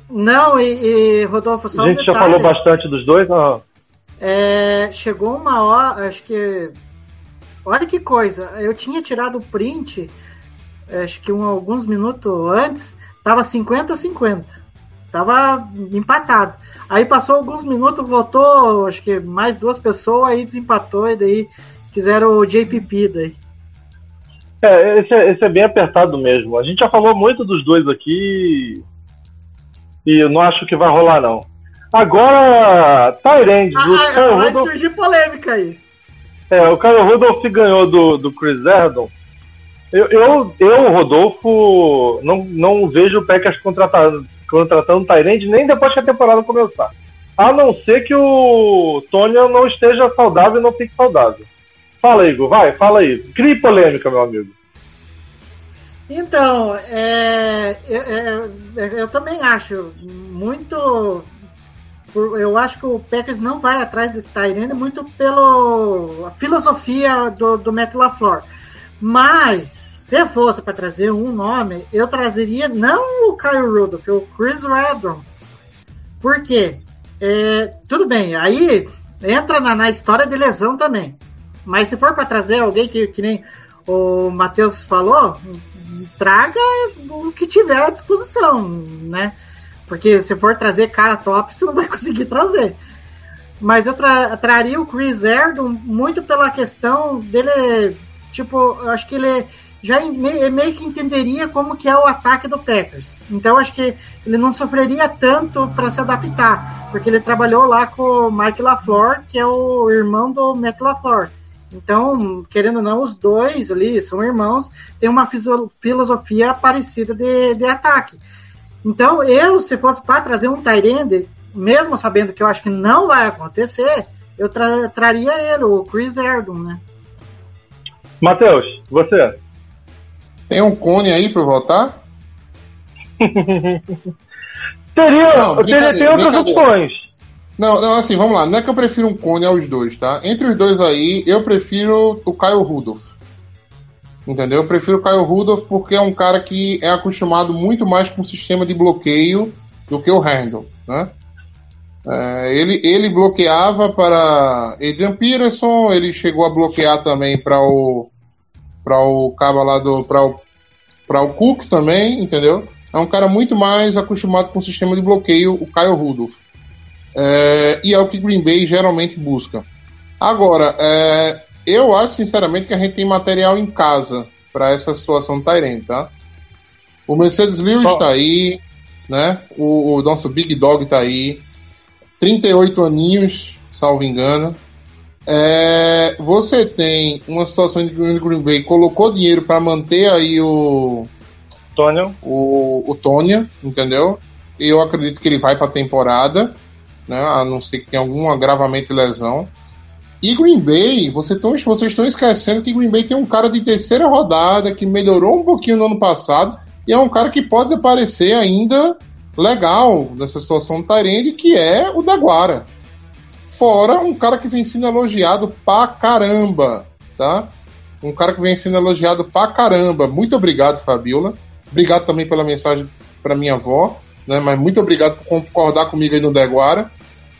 Não, e, e, Rodolfo, só a um gente já falou bastante dos dois. Ah, É, chegou uma hora, acho que. Olha que coisa, eu tinha tirado o print, acho que um, alguns minutos antes, tava 50-50. Tava empatado. Aí passou alguns minutos, votou, acho que mais duas pessoas, aí desempatou, e daí fizeram o JPP daí. É, esse, é, esse é bem apertado mesmo. A gente já falou muito dos dois aqui e eu não acho que vai rolar, não. Agora, Tyrande, Ah, o ah, vai Rudolph, surgir polêmica aí. é, o Kyle Rudolph ganhou do, do Chris Erdon. Eu, eu, eu, Rodolfo, não, não vejo o Packers contratando, contratando Tyrande nem depois que a temporada começar. A não ser que o Tony não esteja saudável e não fique saudável. Fala, Igor, vai, fala aí. Crie polêmica, meu amigo. Então, é, é, é, eu também acho muito eu acho que o Packers não vai atrás de Tyrande muito pela filosofia do, do Matt LaFleur. Mas, se fosse para trazer um nome, eu trazeria não o Kyle Rudolph, o Chris Redron. Por quê? É, tudo bem, aí entra na, na história de lesão também. Mas se for para trazer alguém que, que nem o Matheus falou, traga o que tiver à disposição, né? Porque se for trazer cara top, você não vai conseguir trazer. Mas eu tra- traria o Chris Erdon muito pela questão dele, tipo, eu acho que ele já me- meio que entenderia como que é o ataque do Packers. Então acho que ele não sofreria tanto para se adaptar, porque ele trabalhou lá com o Mike LaFleur, que é o irmão do Matt LaFleur. Então, querendo ou não, os dois ali são irmãos, têm uma filosofia parecida de, de ataque. Então, eu, se fosse para trazer um Tyrande, mesmo sabendo que eu acho que não vai acontecer, eu tra- traria ele, o Chris Erdon, né? Matheus, você? Tem um cone aí pra eu votar? Teria, Não, teria tem outras opções. Não, não, assim, vamos lá. Não é que eu prefiro um cone aos dois, tá? Entre os dois aí, eu prefiro o Kyle Rudolph. Entendeu? Eu prefiro o Kyle Rudolph porque é um cara que é acostumado muito mais com o sistema de bloqueio do que o Randall, né? É, ele, ele bloqueava para Adrian Peterson, ele chegou a bloquear também para o para o cabo lá do para o, para o Cook também, entendeu? É um cara muito mais acostumado com o sistema de bloqueio, o Kyle Rudolph. É, e é o que Green Bay geralmente busca. Agora, é, eu acho sinceramente que a gente tem material em casa para essa situação do Tyrant, tá? O Mercedes Lewis está aí, né? O, o nosso Big Dog está aí. 38 aninhos, salvo engano. É, você tem uma situação em que o Green Bay colocou dinheiro para manter aí o, Tônio. o, o Tonya, entendeu? Eu acredito que ele vai para a temporada, né? A não ser que tenha algum agravamento e lesão. E Green Bay, você tão, vocês estão esquecendo que Green Bay tem um cara de terceira rodada que melhorou um pouquinho no ano passado e é um cara que pode aparecer ainda legal nessa situação do Tyrande, que é o Daguara. Fora um cara que vem sendo elogiado pra caramba, tá? Um cara que vem sendo elogiado pra caramba. Muito obrigado, Fabiola. Obrigado também pela mensagem para minha avó, né? Mas muito obrigado por concordar comigo aí no Deguara.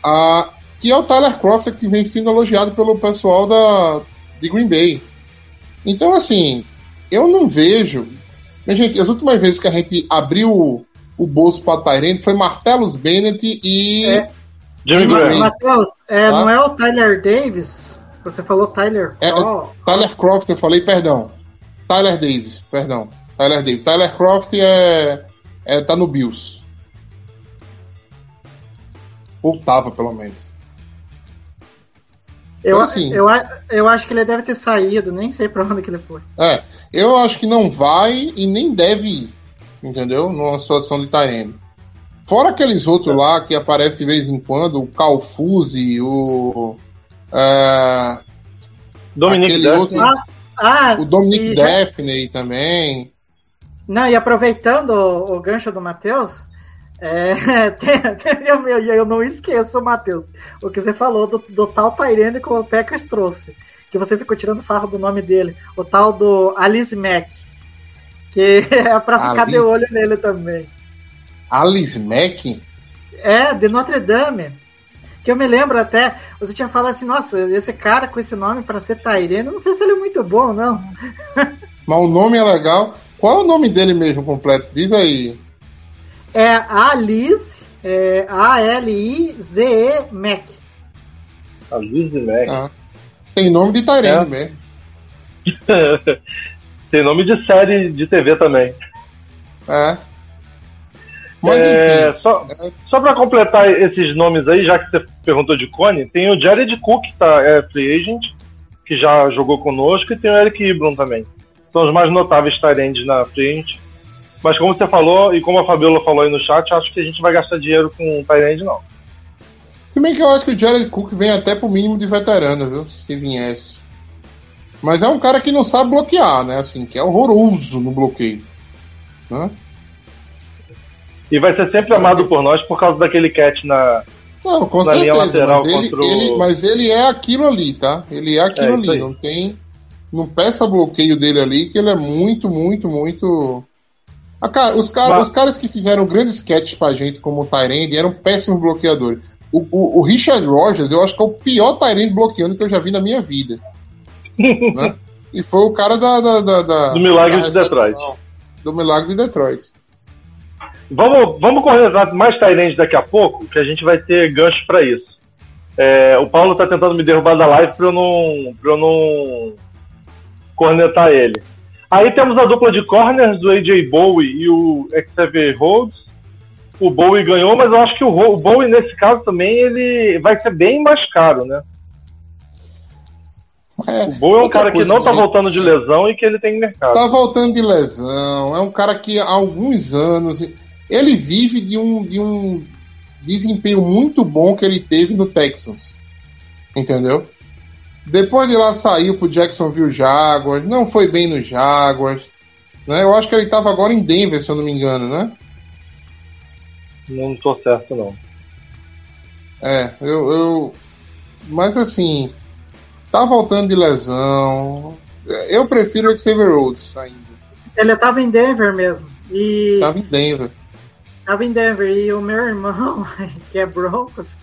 Ah, que é o Tyler Croft que vem sendo elogiado pelo pessoal da de Green Bay. Então, assim, eu não vejo. Minha gente, as últimas vezes que a gente abriu o, o bolso para Tyrande foi Martellus Bennett e. É. Jimmy Graham. Matheus, é, Tá. não é o Tyler Davis? Você falou Tyler É, Croft. Tyler Croft, eu falei, perdão. Tyler Davis, perdão. Tyler Davis. Tyler Croft é, é tá no Bills. Ou tava, pelo menos. Eu, Então, assim- eu, eu acho que ele deve ter saído, nem sei pra onde que ele foi. É, eu acho que não vai e nem deve ir, entendeu? Numa situação de Tyrene. Fora aqueles outros lá que aparecem de vez em quando, o Calfuse, o. é, Dominic Duff. outro- Ah, ah, o Dominic já- Daphne também. Não, e aproveitando o, o gancho do Matheus, é, tem- tem- eu, eu- não esqueço, Matheus, o que você falou do, do tal Tyrande que o Packers trouxe. Que você ficou tirando sarro do nome dele. O tal do Alice Mack. Que é pra ficar de Alice. olho nele também. Alice Mack? É, de Notre Dame. Que eu me lembro até, você tinha falado assim, nossa, esse cara com esse nome pra ser Tyrande, não sei se ele é muito bom, não. Mas o nome é legal. Qual é o nome dele mesmo completo? Diz aí. É Alice, é A-L-I-Z-E Mac. A Liz Mac. Ah, tem nome de Tyrande É. mesmo. Tem nome de série de TV também. É. Mas É, enfim. só só para completar esses nomes aí, já que você perguntou de Cone, tem o Jared Cook, que tá, é free agent, que já jogou conosco, e tem o Eric Ibram também. São os mais notáveis Tyrands na free agent. Mas como você falou, e como a Fabiola falou aí no chat, acho que a gente vai gastar dinheiro com Tyrand, não. Se bem que eu acho que o Jared Cook vem até pro mínimo de veterano, viu? Se viesse. Mas é um cara que não sabe bloquear, né? Assim, que é horroroso no bloqueio. Né? E vai ser sempre amado por nós por causa daquele catch na, Não, com Na linha certeza, lateral mas ele, contra o- ele- mas ele é aquilo ali, tá? Ele é aquilo É, ali, não tem. Não peça bloqueio dele ali, que ele é muito, muito, muito. Cara, os, cara- Mas- os caras que fizeram grandes sketches pra gente, como o Tyrande, eram péssimos bloqueadores. O, o- o Richard Rogers, eu acho que é o pior Tyrande bloqueando que eu já vi na minha vida. né? E foi o cara da. da, da- da- Do milagre da de Detroit. Do milagre de Detroit. Vamos, vamos correr mais Tyrande daqui a pouco, que a gente vai ter gancho pra isso. É, o Paulo tá tentando me derrubar da live pra eu não, pra eu não cornetar ele. Aí temos a dupla de corners do AJ Bowie e o Xavier Rhodes. O Bowie ganhou, mas eu acho que o, Bowie nesse caso também ele vai ser bem mais caro, né? É, O Bowie é um cara que não tá voltando de lesão e que ele tem mercado. Tá voltando de lesão. É um cara que há alguns anos. Ele vive de um, de um desempenho muito bom que ele teve no Texans. Entendeu? Depois de lá saiu pro Jacksonville Jaguars. Não foi bem no Jaguars. Né? Eu acho que ele tava agora em Denver, se eu não me engano, né? Não tô certo, não. É, eu. eu... Mas assim. Tá voltando de lesão. Eu prefiro o Xavier Rhodes ainda. Ele tava em Denver mesmo. E Tava em Denver. tava em Denver. E o meu irmão, que é Broncos,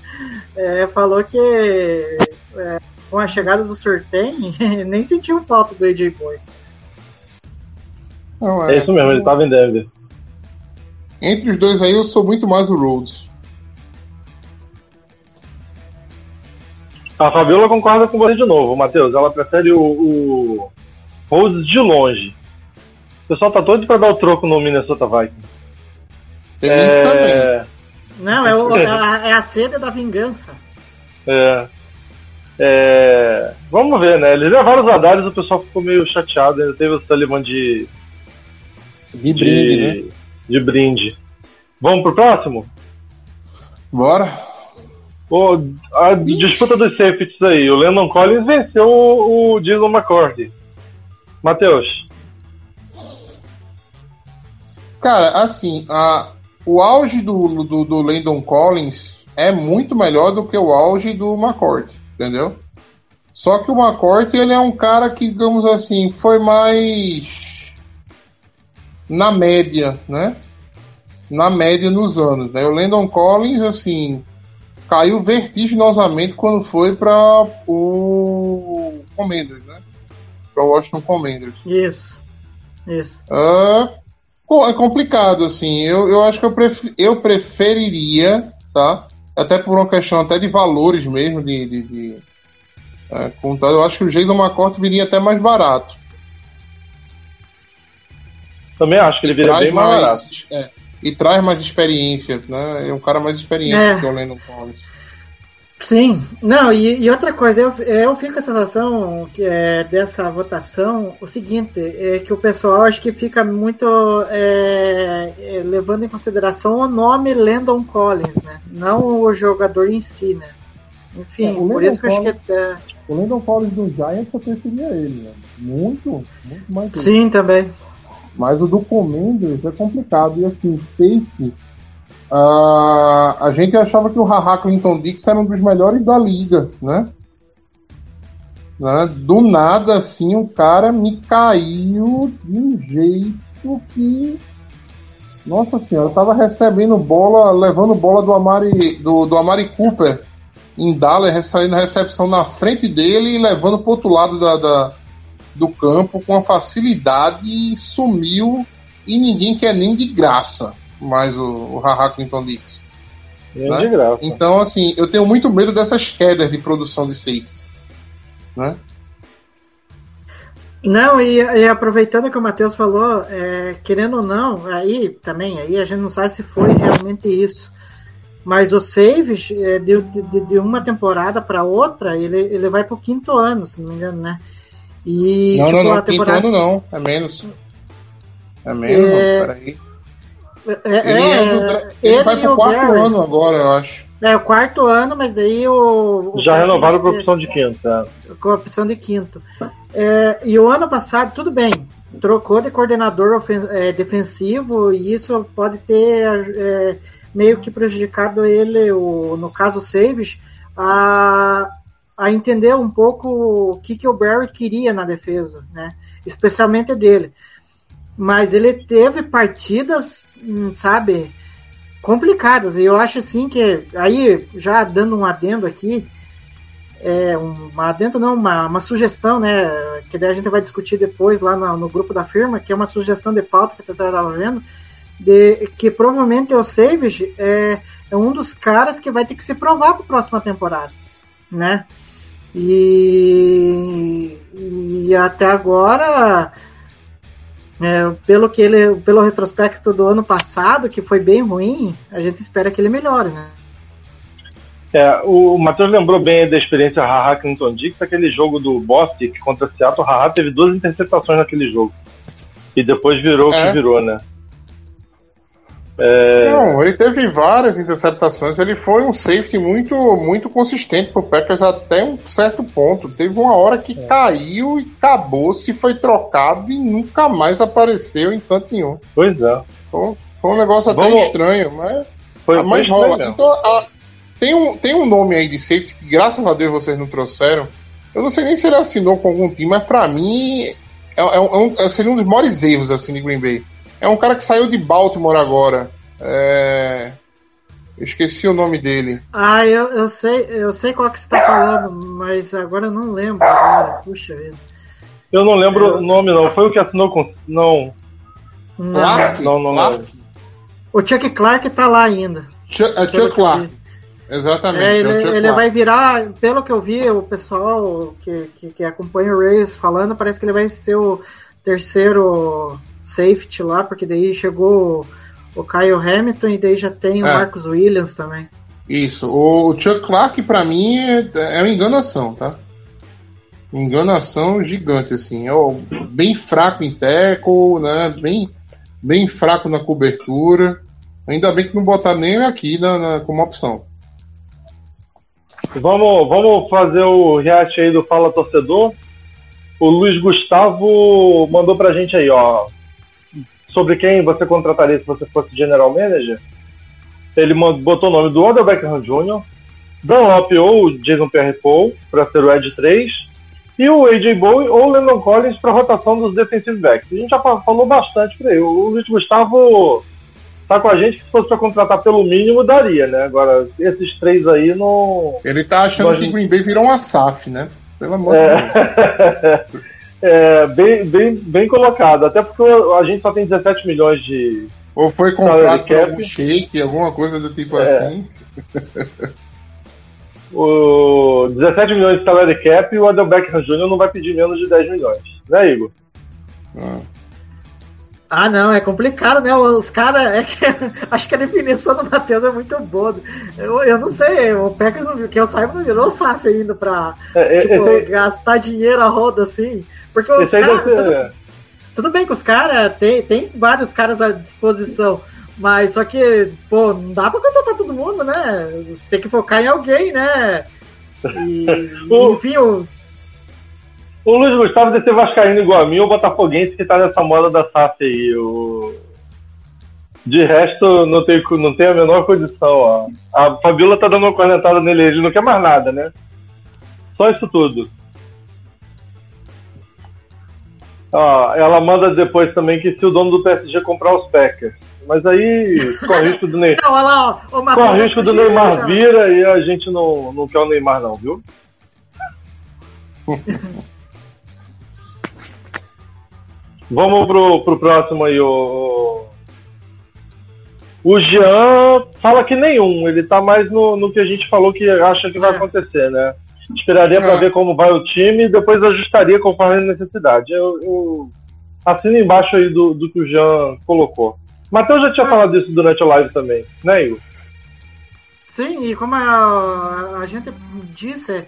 é, falou que é, com a chegada do Surtain, nem sentiu falta do AJ Boy. Não, É isso mesmo, ele tava em Denver. Entre os dois aí, eu sou muito mais o Rhodes. A Fabiola concorda com você de novo, Matheus. Ela prefere o, o Rose de longe. O pessoal tá todo pra dar o troco no Minnesota Vikings. Tem isso também. É, Não, é, o- é a, é a sede da vingança. é, é, vamos ver, né? Eles levaram os Adares, o pessoal ficou meio chateado. Ainda teve o Sullivan de, De de, brinde, né? de brinde. Vamos pro próximo? Bora. A disputa dos safeties aí. O Landon Collins venceu o, o Jason McCourty. Matheus. Cara, assim, a, o auge do, do, do Landon Collins é muito melhor do que o auge do McCourt, entendeu? Só que o McCourt, ele é um cara que, digamos assim, foi mais na média, né? Na média nos anos, né? O Landon Collins, assim, caiu vertiginosamente quando foi para o Commanders, né? Para o Washington Commanders. Isso. Isso. Co- é complicado, assim. Eu, eu acho que eu, pref- eu preferiria, tá? Até por uma questão até de valores mesmo, de. de, de é, contar, eu acho que o Jason McCourt viria até mais barato. Também acho que ele viria bem mais barato. é, e traz mais experiência, né? É um cara mais experiente É. que o Lennon Collins. Sim, não, e, e outra coisa, eu, eu fico com a sensação que é, dessa votação, o seguinte, é que o pessoal acho que fica muito é, é, levando em consideração o nome Landon Collins, né? Não o jogador em si, né? Enfim, É, o por isso que eu acho que é, O Landon Collins do Giants eu preferia ele, né? Muito, muito mais ele. Sim, também. Mas o do Commanders é complicado. E assim, safety, Ah, a gente achava que o Haha Clinton Dix era um dos melhores da liga, né? Né? Do nada, assim, o cara me caiu de um jeito que. Nossa senhora, eu tava recebendo bola, levando bola do Amari, do, do Amari Cooper em Dallas, recebendo a recepção na frente dele e levando pro outro lado da, da- do campo com uma facilidade e sumiu e ninguém quer nem de graça mais o, o Haha Clinton Dix. Né? de graça. Então, assim, eu tenho muito medo dessas quedas de produção de safety. Né? Não, e, e aproveitando que o Matheus falou, é, querendo ou não, aí também, aí a gente não sabe se foi realmente isso. Mas o save é, de, de, de uma temporada para outra, ele, ele vai pro quinto ano, se não me engano, né? E não, tipo, não, não, a quinto temporada. ano não. É menos. É menos, É, peraí. É, Ele, é, é do dra- ele vai e pro o quarto Barry. ano agora, eu acho. É o quarto ano, mas daí o. o Já renovaram com a opção de quinta. com a opção de quinto. É, e o ano passado, tudo bem, trocou de coordenador ofen- é, defensivo e isso pode ter é, meio que prejudicado ele, o, no caso o Saves, a, a entender um pouco o que, que o Barry queria na defesa, né? especialmente dele. Mas ele teve partidas, hum, sabe, complicadas. E eu acho assim que, aí, já dando um adendo aqui, é, um adendo não, uma, uma sugestão, né, que daí a gente vai discutir depois lá no, no grupo da firma, que é uma sugestão de pauta que eu estava vendo, de que provavelmente o Savage é, é um dos caras que vai ter que se provar para a próxima temporada, né? E, e até agora, é, pelo que ele, pelo retrospecto do ano passado, que foi bem ruim, a gente espera que ele melhore, né? É, o Matheus lembrou bem da experiência Haha Clinton Dix, aquele jogo do Bostic contra Seattle. O Haha teve duas interceptações naquele jogo. E depois virou o É. que virou, né? É, Não, ele teve várias interceptações. Ele foi um safety muito, muito consistente pro Packers até um certo ponto. Teve uma hora que caiu e acabou, se foi trocado e nunca mais apareceu em canto nenhum. pois é. Foi, foi um negócio até Vamos- estranho, mas, Foi, mas rola. estranho. Então, ah, tem, um, tem um nome aí de safety que, graças a Deus, vocês não trouxeram. Eu não sei nem se ele assinou com algum time, mas pra mim é, é um- é um- é- seria um dos maiores erros assim, de Green Bay. É um cara que saiu de Baltimore agora. É... Eu esqueci o nome dele. Ah, eu, eu sei, eu sei qual que você está falando, mas agora eu não lembro. Agora. Puxa vida. Eu não lembro o nome, não. Foi o que assinou com. Não. Não. Clark? não, não Clark? O Chuck Clark tá lá ainda. Chuck, é Chuck que eu Clark. Exatamente. É, é ele, Chuck ele vai virar, pelo que eu vi, o pessoal que, que, que acompanha o Rays falando, parece que ele vai ser o terceiro safety lá, porque daí chegou o Kyle Hamilton e daí já tem o É. Marcus Williams também. Isso. O Chuck Clark, pra mim, é, é uma enganação, tá? Enganação gigante, assim. É o- bem fraco em tackle, né? Bem, bem fraco na cobertura. Ainda bem que não botaram nem ele aqui na, na- como opção. Vamos, vamos fazer o react aí do Fala Torcedor. O Luiz Gustavo mandou pra gente aí, ó. Sobre quem você contrataria se você fosse general manager. Ele botou o nome do Odell Beckham Jr., Dunlop ou Jason Pierre-Paul para ser o Edge 3, e o AJ Bowie ou o Landon Collins para rotação dos defensive backs. A gente já fa- falou bastante por aí. O Luiz Gustavo tá com a gente que se fosse para contratar pelo mínimo daria, né? Agora, esses três aí não. Ele tá achando Mas- que Green Bay virou uma SAF, né? Pelo amor de Deus. É, bem, bem, bem colocado. Até porque a gente só tem 17 milhões de. Ou foi comprado por algum shake, alguma coisa do tipo É. assim. O 17 milhões de salary cap e o Adel Beckham Jr. não vai pedir menos de 10 milhões. Né, Igor? Ah. Ah, não, é complicado, né? Os caras. É que, acho que a definição do Matheus é muito boa. Eu, eu não sei, o Packers, não, que eu saiba, não virou SAF ainda pra É, é, tipo, aí- gastar dinheiro a roda assim. Porque os caras. Tudo, tudo bem que os caras. Tem, tem vários caras à disposição. Mas só que, pô, não dá pra contratar todo mundo, né? Você tem que focar em alguém, né? E, O- enfim, o, O Luiz Gustavo deve ser vascaíno igual a mim ou botafoguense que tá nessa moda da SAF aí. O... De resto, não tem, não tem a menor condição. Ó. A Fabiola tá dando uma cornetada nele, ele não quer mais nada, né? Só isso tudo. Ó, ela manda depois também que se o dono do PSG comprar os Packers. Mas aí corre risco do Neymar. Não, olha lá, ó, o Corre risco do Neymar vira e a gente não, não quer o Neymar não, viu? Vamos pro, pro próximo aí, o. O Jean fala que nenhum, ele tá mais no, no que a gente falou que acha que vai É. acontecer, né? Esperaria pra É. ver como vai o time e depois ajustaria conforme a necessidade. Eu, eu assino embaixo aí do, do que o Jean colocou. Matheus já tinha falado isso durante a live também, né, Igor? Sim, e como a, a gente disse,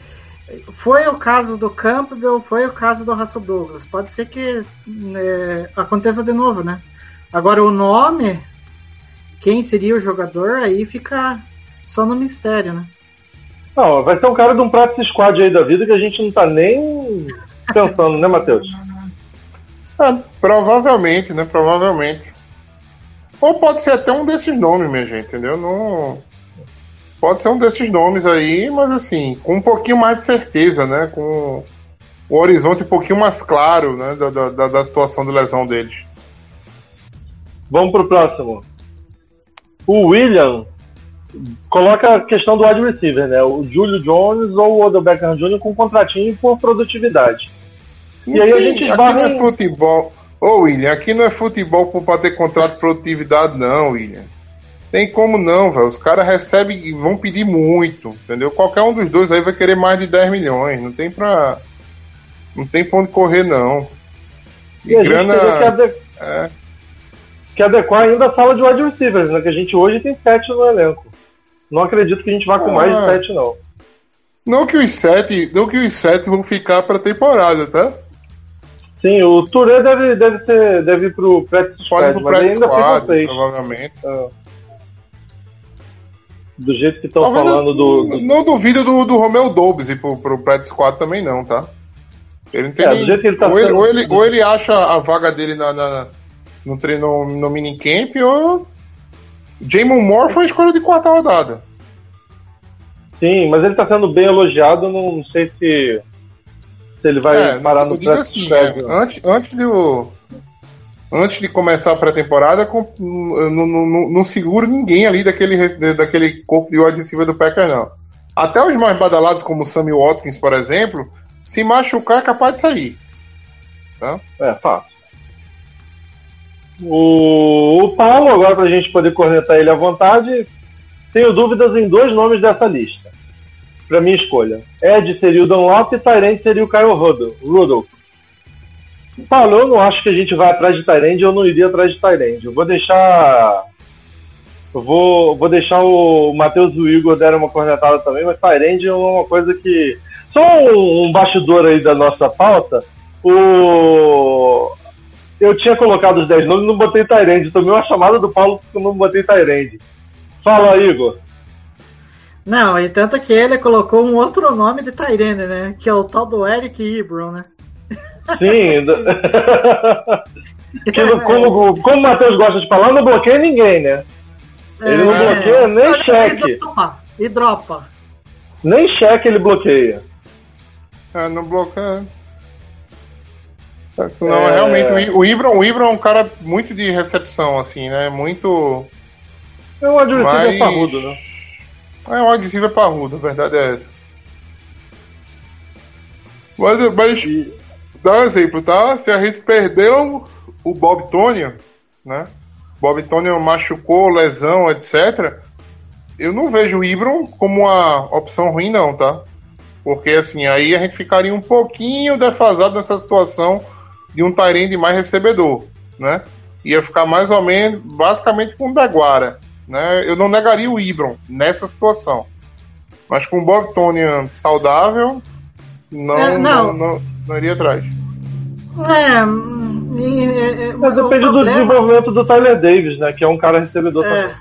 foi o caso do Campbell, foi o caso do Russell Douglas. Pode ser que né, aconteça de novo, né? Agora o nome, quem seria o jogador, aí fica só no mistério, né? Não, vai ser um cara de um practice squad aí da vida que a gente não tá nem pensando, né, Matheus? Ah, provavelmente, né? Provavelmente. Ou pode ser até um desses nomes, minha gente, entendeu? Não. Pode ser um desses nomes aí, mas assim, com um pouquinho mais de certeza, né? Com o horizonte um pouquinho mais claro, né? Da, da, da situação de lesão deles. Vamos pro próximo. O William coloca a questão do wide receiver, né? O Julio Jones ou o Odell Beckham Jr. com contratinho por produtividade. E aí a gente aqui não é futebol. Ô, William, aqui não é futebol pra ter contrato de produtividade, não, William. Tem como não, velho. Os caras recebem e vão pedir muito, entendeu? Qualquer um dos dois aí vai querer mais de 10 milhões. Não tem pra. Não tem pra onde correr, não. E, E grana. que, ade- é. que adequar ainda a sala de wide receivers, né? Que a gente hoje tem sete no elenco. Não acredito que a gente vá com Ah. mais de sete, não. Não que os sete, não que os sete vão ficar pra temporada, tá? Sim, o Touré deve, deve, ser, deve ir pro practice Pode squad, pro practice squad, provavelmente. Ah. Do jeito que estão falando do, do- Não duvido do, do Romeu Dobbs ir pro, pro practice squad também, não, tá? Ele não tem É, nem- ele tá ou, ele, ou, ele, ou ele acha a vaga dele na, na- no treino no minicamp, ou. Jamon Moore foi a escolha de quarta rodada. Sim, mas ele tá sendo bem elogiado, não, sei se, se ele vai é, parar no digo assim, é, antes, antes de o- Antes de começar a pré-temporada, não, não, não- seguro ninguém ali daquele, daquele corpo de receiver do Packers, não. Até os mais badalados, como o Sammy Watkins, por exemplo, se machucar é capaz de sair. Tá? É, fácil. O, o Paulo, agora pra gente poder cornetar ele à vontade, tenho dúvidas em dois nomes dessa lista. Pra minha escolha. Ed seria o Dunlop e Tyrande seria o Kyle Rudolph. Paulo, eu não acho que a gente vai atrás de Tyrande, eu não iria atrás de Tyrande. Eu vou deixar. Eu vou, vou deixar o Matheus e o Igor deram uma cornetada também, mas Tyrande é uma coisa que. Só um, bastidor aí da nossa pauta. O. Eu tinha colocado os 10 nomes e não botei Tyrande. Tomei uma chamada do Paulo porque eu não botei Tyrande. Fala, Igor. Não, e tanto que ele colocou um outro nome de Tyrene, né? Que é o tal do Eric Ibron, né? Sim. no- como, como o Matheus gosta de falar, não bloqueia ninguém, né? Ele não É. bloqueia nem cheque. dropa, E dropa. Nem cheque ele bloqueia. É, não bloqueia. Não, É. realmente, o Ibram, o Ibram é um cara muito de recepção, assim, né? Muito. É um adversário Mas- parrudo, né? É um agressivo é parrudo, a verdade é essa. Mas, mas dá um exemplo, tá? Se a gente perdeu o Bob Tony, né? Bob Tony machucou, lesão, etc. Eu não vejo o Ibram como uma opção ruim, não, tá? Porque assim, aí a gente ficaria um pouquinho defasado nessa situação de um Tyrande mais recebedor, né? Ia ficar mais ou menos, basicamente com o Deguara, né? Eu não negaria o Ibram nessa situação. Mas com o Bob Tony saudável, não, É, não. não. Não, não iria atrás. É, e- e- e- Mas depende do problema- desenvolvimento do Tyler Davis, né? Que é um cara recebedor É. também.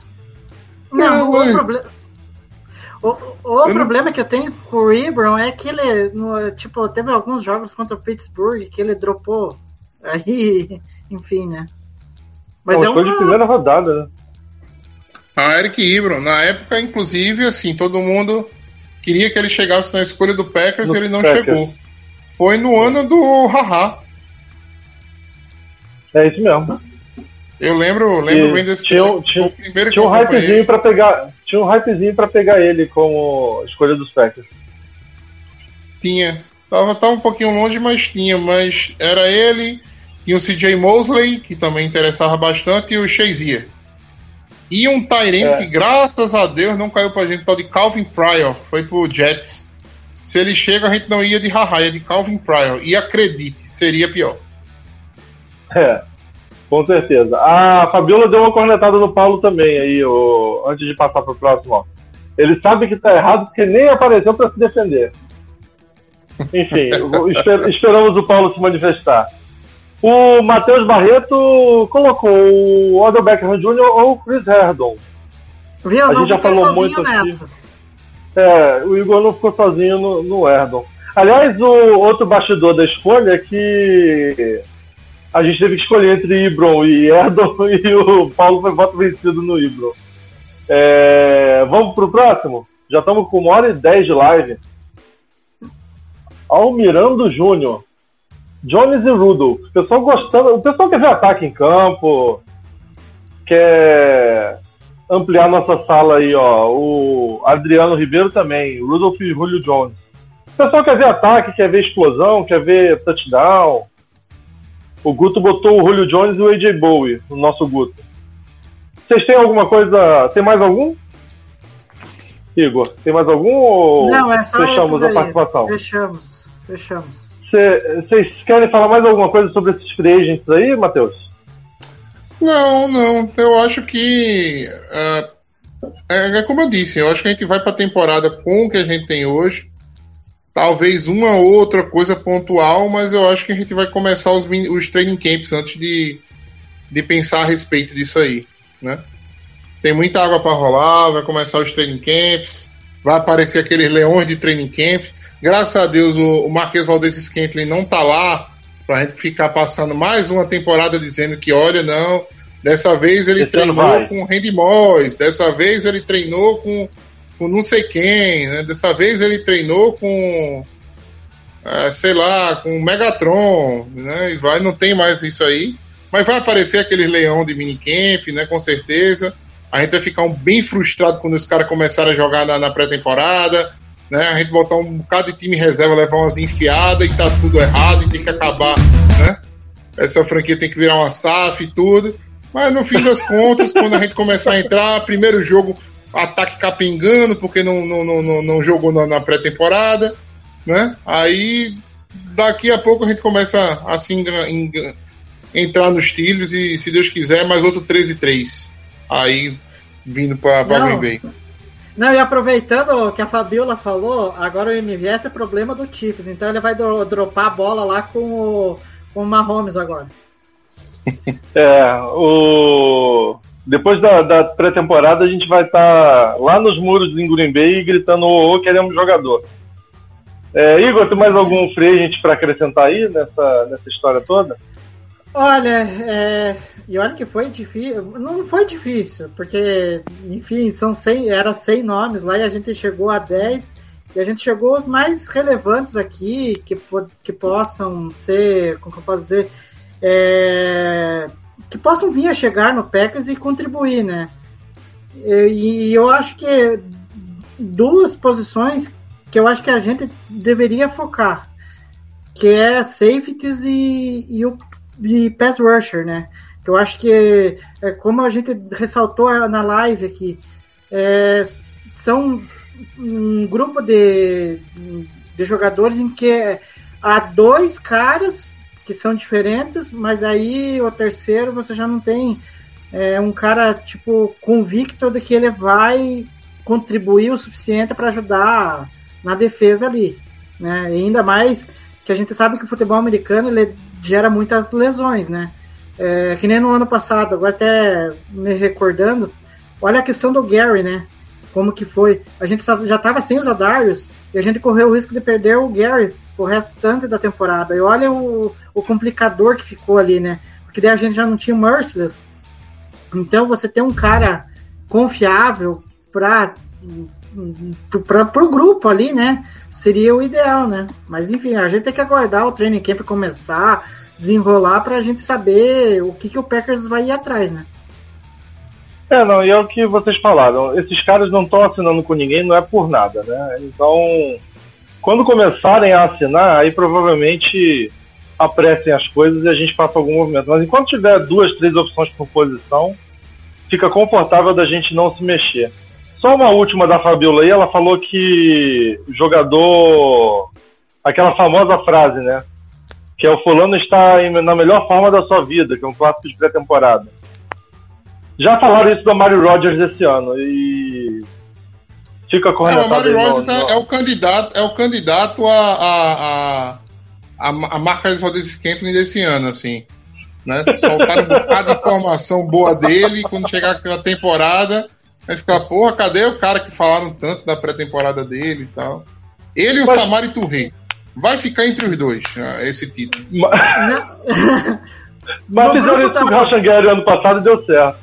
Não, É, o, proble- o, o problema que eu tenho com o Ibram é que ele, no- tipo, teve alguns jogos contra o Pittsburgh que ele dropou. Aí, enfim, né? Mas Não, é foi de uma... primeira rodada, né? A Eric Ibram, na época, inclusive, assim, todo mundo queria que ele chegasse na escolha do Packers No e ele não Packers. chegou. Foi no ano do Haha. É isso mesmo. Eu lembro, lembro E bem desse tinha tinha- o primeiro Tinha um hypezinho pra pegar. Tinha um hypezinho pra pegar ele como escolha dos Packers. Tinha. Tava, tava um pouquinho longe, mas tinha. Mas era ele, e o CJ Mosley, que também interessava bastante, e o Shazier. E um Tyrant É. que, graças a Deus, não caiu pra gente, tal de Calvin Pryor. Foi pro Jets. Se ele chega, a gente não ia de Haha, ia de Calvin Pryor. E acredite, seria pior. É, com certeza. A Fabiola deu uma cornetada no Paulo também aí, o... antes de passar pro próximo. Ó. Ele sabe que tá errado porque nem apareceu pra se defender. Enfim, esper- esperamos o Paulo se manifestar. O Matheus Barreto colocou o Odell Beckham Jr. ou o Chris Herdon. Viu? A gente já falou muito aqui. nessa. É, o Igor não ficou sozinho no, no Erdon. Aliás, o outro bastidor da escolha é que a gente teve que escolher entre Ibron e Erdon e o Paulo foi voto vencido no Ibron. É, vamos pro próximo? Já estamos com uma hora e dez de live. Almirando Júnior. Jones e Rudolph. O pessoal gostando. O pessoal quer ver ataque em campo. Quer ampliar nossa sala aí, ó. O Adriano Ribeiro também. Rudolph e Julio Jones. O pessoal quer ver ataque, quer ver explosão, quer ver touchdown. O Guto botou o Julio Jones e o AJ Bowie, o nosso Guto. Vocês têm alguma coisa. Tem mais algum? Igor, tem mais algum ou Não, é só fechamos a participação? Fechamos, fechamos. Cê- Vocês querem falar mais alguma coisa sobre esses free agents aí, Matheus? Não, não. Eu acho que. ah, é, é como eu disse, eu acho que a gente vai para a temporada com o que a gente tem hoje. Talvez uma outra coisa pontual, mas eu acho que a gente vai começar os, os training camps antes de, de pensar a respeito disso aí. Né? Tem muita água para rolar, vai começar os training camps, vai aparecer aqueles leões de training camps. Graças a Deus o, o Marquês Valdez Scantling não tá lá pra gente ficar passando mais uma temporada dizendo que, olha, não, dessa vez ele treinou vai. com o Randy Moss, dessa vez ele treinou com, com não sei quem, né? dessa vez ele treinou com, eh, sei lá, com o Megatron, né? E vai, não tem mais isso aí. Mas vai aparecer aquele leão de minicamp, né? Com certeza. A gente vai ficar um- bem frustrado quando os caras começarem a jogar na, na pré-temporada. Né? A gente botar um bocado de time reserva, levar umas enfiadas e tá tudo errado e tem que acabar. Né? Essa franquia tem que virar uma SAF e tudo. Mas no fim das contas, quando a gente começar a entrar, primeiro jogo, ataque capengando, porque não, não, não, não, jogou na, na pré-temporada. Né? Aí daqui a pouco a gente começa a se entrar nos trilhos e, se Deus quiser, mais outro 13 e 3. Aí vindo para. Green Bay. Não, e aproveitando o que a Fabiola falou, agora o MVS é problema do Chiefs, então ele vai dro- dropar a bola lá com o, com o Mahomes agora. É, o... Depois da, da pré-temporada a gente vai estar lá nos muros em Green Bay gritando ô, ô, queremos jogador. É, Igor, tem mais algum free agent para acrescentar aí nessa, nessa história toda? Olha, é, e olha que foi difícil, não foi difícil, porque, enfim, são 100, era 100 nomes lá e a gente chegou a 10, e a gente chegou os mais relevantes aqui, que, que possam ser, como eu posso dizer, é, que possam vir a chegar no Packers e contribuir, né? E, e eu acho que duas posições que eu acho que a gente deveria focar, que é safeties e, e o e pass rusher, né? Eu acho que, é, como a gente ressaltou na live aqui, é, são um grupo de, de jogadores em que há dois caras que são diferentes, mas aí o terceiro você já não tem é, um cara tipo convicto de que ele vai contribuir o suficiente para ajudar na defesa ali, né? E ainda mais que a gente sabe que o futebol americano ele gera muitas lesões, né? É, que nem no ano passado, agora até me recordando, olha a questão do Gary, né? Como que foi? A gente já estava sem os Adarius e a gente correu o risco de perder o Gary o restante da temporada. E olha o, o complicador que ficou ali, né? Porque daí a gente já não tinha o Merciless. Então você tem um cara confiável para para o grupo ali, né? Seria o ideal, né? Mas enfim, a gente tem que aguardar o training camp começar, desenrolar para a gente saber o que, que o Packers vai ir atrás, né? É, não, e é o que vocês falaram. Esses caras não estão assinando com ninguém, não é por nada, né? Então, quando começarem a assinar, aí provavelmente apressem as coisas e a gente faça algum movimento. Mas enquanto tiver duas, três opções por posição, fica confortável da gente não se mexer. Só uma última da Fabiola aí, ela falou que jogador. aquela famosa frase, né? Que é o fulano está em- na melhor forma da sua vida, que é um clássico de pré-temporada. Já falaram isso do Mario Rogers esse ano e. Fica É, o Mario no- Rogers é, é o candidato, é o candidato a, a, a, a, a marca de Valdez Scantling desse ano, assim. Né? Soltaram um bocado de informação boa dele, quando chegar aquela temporada, vai ficar, porra, cadê o cara que falaram tanto da pré-temporada dele e tal? Ele e o Mas- Samari Touré. Vai ficar entre os dois, ah, esse título. Mas No fizeram isso com o Rashan Gary ano passado e deu certo.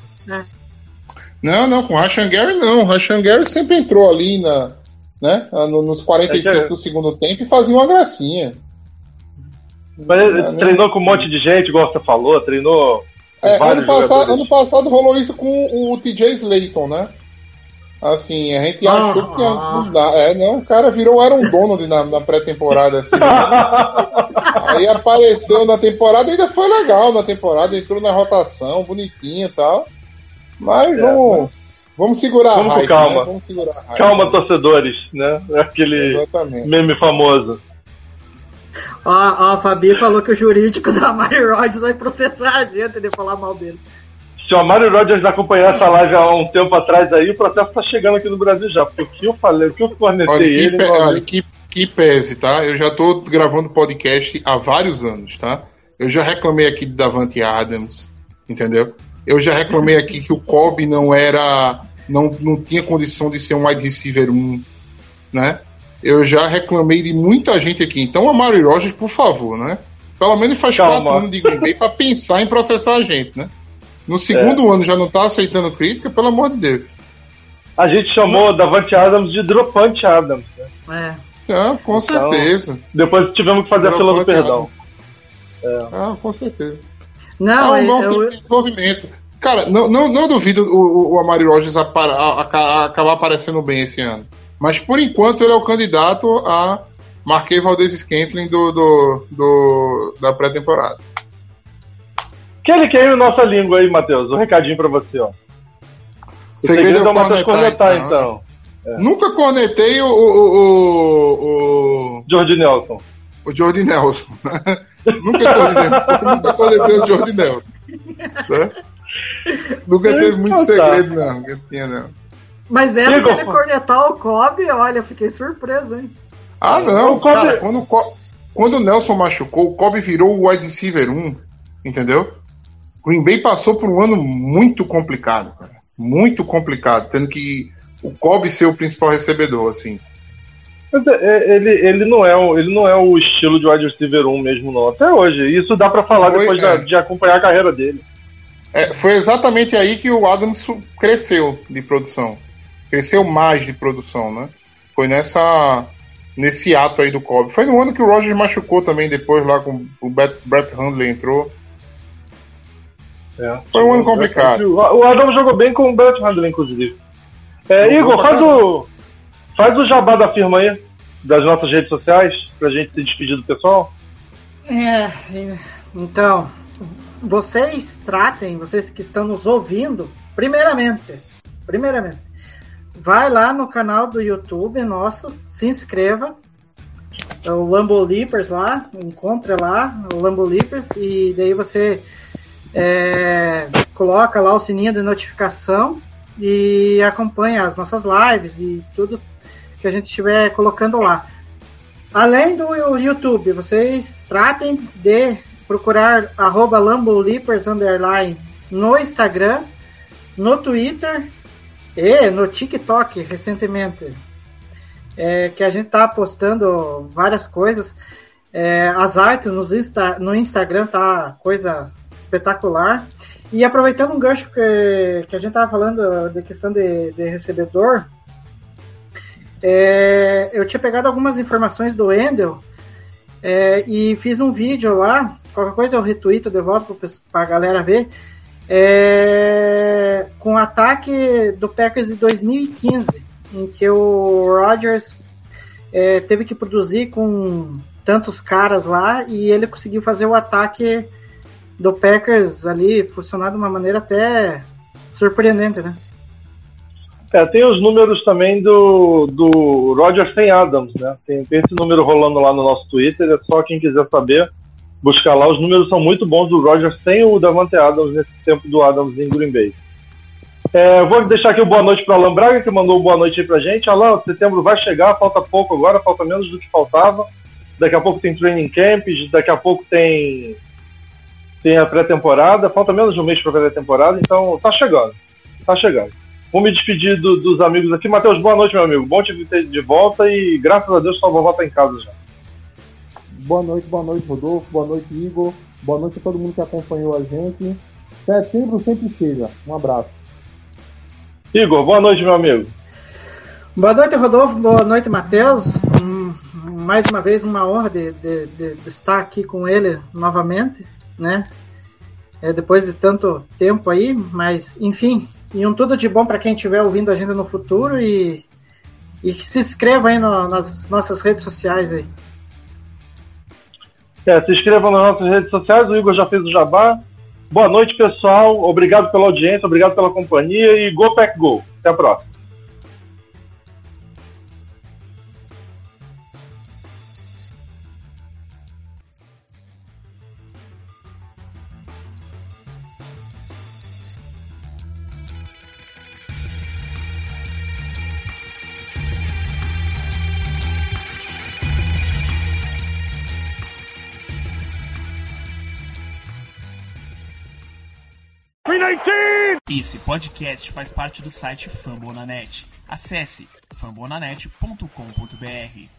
Não, não, com o Rashan Gary não. O Rashan Gary sempre entrou ali na, né, no- nos 45 É que- do segundo tempo e fazia uma gracinha. Mas ele treinou com um monte de gente, igual você falou, treinou É, ano, passado, ano passado rolou isso com o TJ Slayton, né? Assim, a gente Ah, achou que. Não, dá- é, não, o cara virou Aaron Donald na, na pré-temporada, assim. Aí apareceu na temporada, ainda foi legal na temporada, entrou na rotação, bonitinho e tal. Mas vamos, vamos segurar Vamos a com hype, calma. né? Vamos segurar a hype. Calma, torcedores, né? Aquele Exatamente. meme famoso. Ó, ó, a Fabi falou que o jurídico da Mary Rodgers vai processar a gente de falar mal dele. Se o Mário Rodgers acompanhar essa live há um tempo atrás aí, o processo tá chegando aqui no Brasil já. Porque o que eu falei, o que eu cornetei Olha, que, ele. pe- olha, que, que pese, tá? Eu já tô gravando podcast há vários anos, tá? Eu já reclamei aqui de Davante Adams, entendeu? Eu já reclamei aqui que o Cobb não era. Não, não tinha condição de ser um wide receiver 1, né? Eu já reclamei de muita gente aqui. Então, a Mari Rogers, por favor, né? Pelo menos faz Calma. quatro anos de Green Bay pra pensar em processar a gente, né? No segundo ano já não tá aceitando crítica, pelo amor de Deus. A gente chamou Davante Adams de Dropante Adams. né? É. Ah, com Então, certeza. Depois tivemos que fazer a fila do Dropante perdão. Ah, com certeza. Não, é um eu, bom eu- tempo de desenvolvimento. Cara, não, não, não duvido o, o, Amari Rogers apar- a- a- acabar aparecendo bem esse ano. Mas por enquanto ele é o candidato a Marquei Valdez Scantling do, do, do- da pré-temporada. Que é a nossa língua aí, Matheus. Um recadinho pra você, ó. O segredo é o Matheus cornetar, então. Nunca cornetei o, o, o, o, George Nelson. o Jordi Nelson. nunca, cornetei, nunca cornetei o Jordi Nelson. né? Nunca teve muito Então tá. segredo, não. Nunca tinha, não. Mas essa Igor, dele cornetar o Kobe, olha, eu fiquei surpreso, hein? Ah, não, O Kobe- cara, quando, o Co- quando o Nelson machucou, o Kobe virou o wide receiver 1, entendeu? Green Bay passou por um ano muito complicado, cara. Muito complicado, tendo que o Kobe ser o principal recebedor, assim. Mas é, é, ele, ele, não é, o- ele não é o estilo de wide receiver 1 mesmo, não. Até hoje. Isso dá pra falar Foi, depois é. da- de acompanhar a carreira dele. É, foi exatamente aí que o Adams cresceu de produção. Cresceu mais de produção, né? Foi nessa nesse ato aí do Kobe. Foi no ano que o Rogers machucou também depois lá com o Brett, Brett Hundley entrou. É. Foi um ano complicado. O Adam jogou bem com o Brett Handler, inclusive. É, Igor, faz o, faz o jabá da firma aí, das nossas redes sociais, pra gente se despedir do pessoal. É, é, então, vocês tratem, vocês que estão nos ouvindo, primeiramente, primeiramente, vai lá no canal do YouTube nosso, se inscreva, é o Lambo Leapers lá, encontre lá o Lambo Leapers e daí você é, coloca lá o sininho de notificação e acompanha as nossas lives e tudo que a gente estiver colocando lá. Além do YouTube, vocês tratem de procurar arroba no Instagram, no Twitter e no TikTok recentemente. É, que a gente tá postando várias coisas. É, as artes nos Insta- no Instagram tá coisa espetacular. E aproveitando um gancho que, que a gente tava falando da questão de, de recebedor, é, eu tinha pegado algumas informações do Endel é, e fiz um vídeo lá. Qualquer coisa eu retuito de volta para a galera ver. É, com o ataque do Packers de 2015, em que o Rodgers é, teve que produzir com tantos caras lá e ele conseguiu fazer o ataque do Packers ali funcionar de uma maneira até surpreendente, né? É, tem os números também do, do Roger sem Adams, né? Tem, tem esse número rolando lá no nosso Twitter, é só quem quiser saber, buscar lá. Os números são muito bons do Roger sem o Davante Adams nesse tempo do Adams em Green Bay. É, vou deixar aqui o boa noite para Alan Braga, que mandou boa noite aí pra gente. Alan, setembro vai chegar, falta pouco agora, falta menos do que faltava. Daqui a pouco tem training camps, daqui a pouco tem tem a pré-temporada, falta menos de um mês para a pré-temporada, então tá chegando, tá chegando. Vou me despedir do- dos amigos aqui. Matheus, boa noite, meu amigo. Bom te ter de volta e graças a Deus sua vovó tá em casa já. Boa noite, boa noite, Rodolfo. Boa noite, Igor. Boa noite a todo mundo que acompanhou a gente. Setembro sempre chega. Um abraço. Igor, boa noite, meu amigo. Boa noite, Rodolfo. Boa noite, Matheus. Hum, mais uma vez, uma honra de, de, de- de estar aqui com ele novamente, né? É, depois de tanto tempo aí, mas enfim, e um tudo de bom para quem estiver ouvindo a gente no futuro e, e que se inscreva aí no- nas nossas redes sociais aí. É, se inscrevam nas nossas redes sociais, o Igor já fez o jabá. Boa noite, pessoal. Obrigado pela audiência, obrigado pela companhia e Go Pack Go. Até a próxima. Esse podcast faz parte do site Fambonanet. Acesse fambonanet.com.br.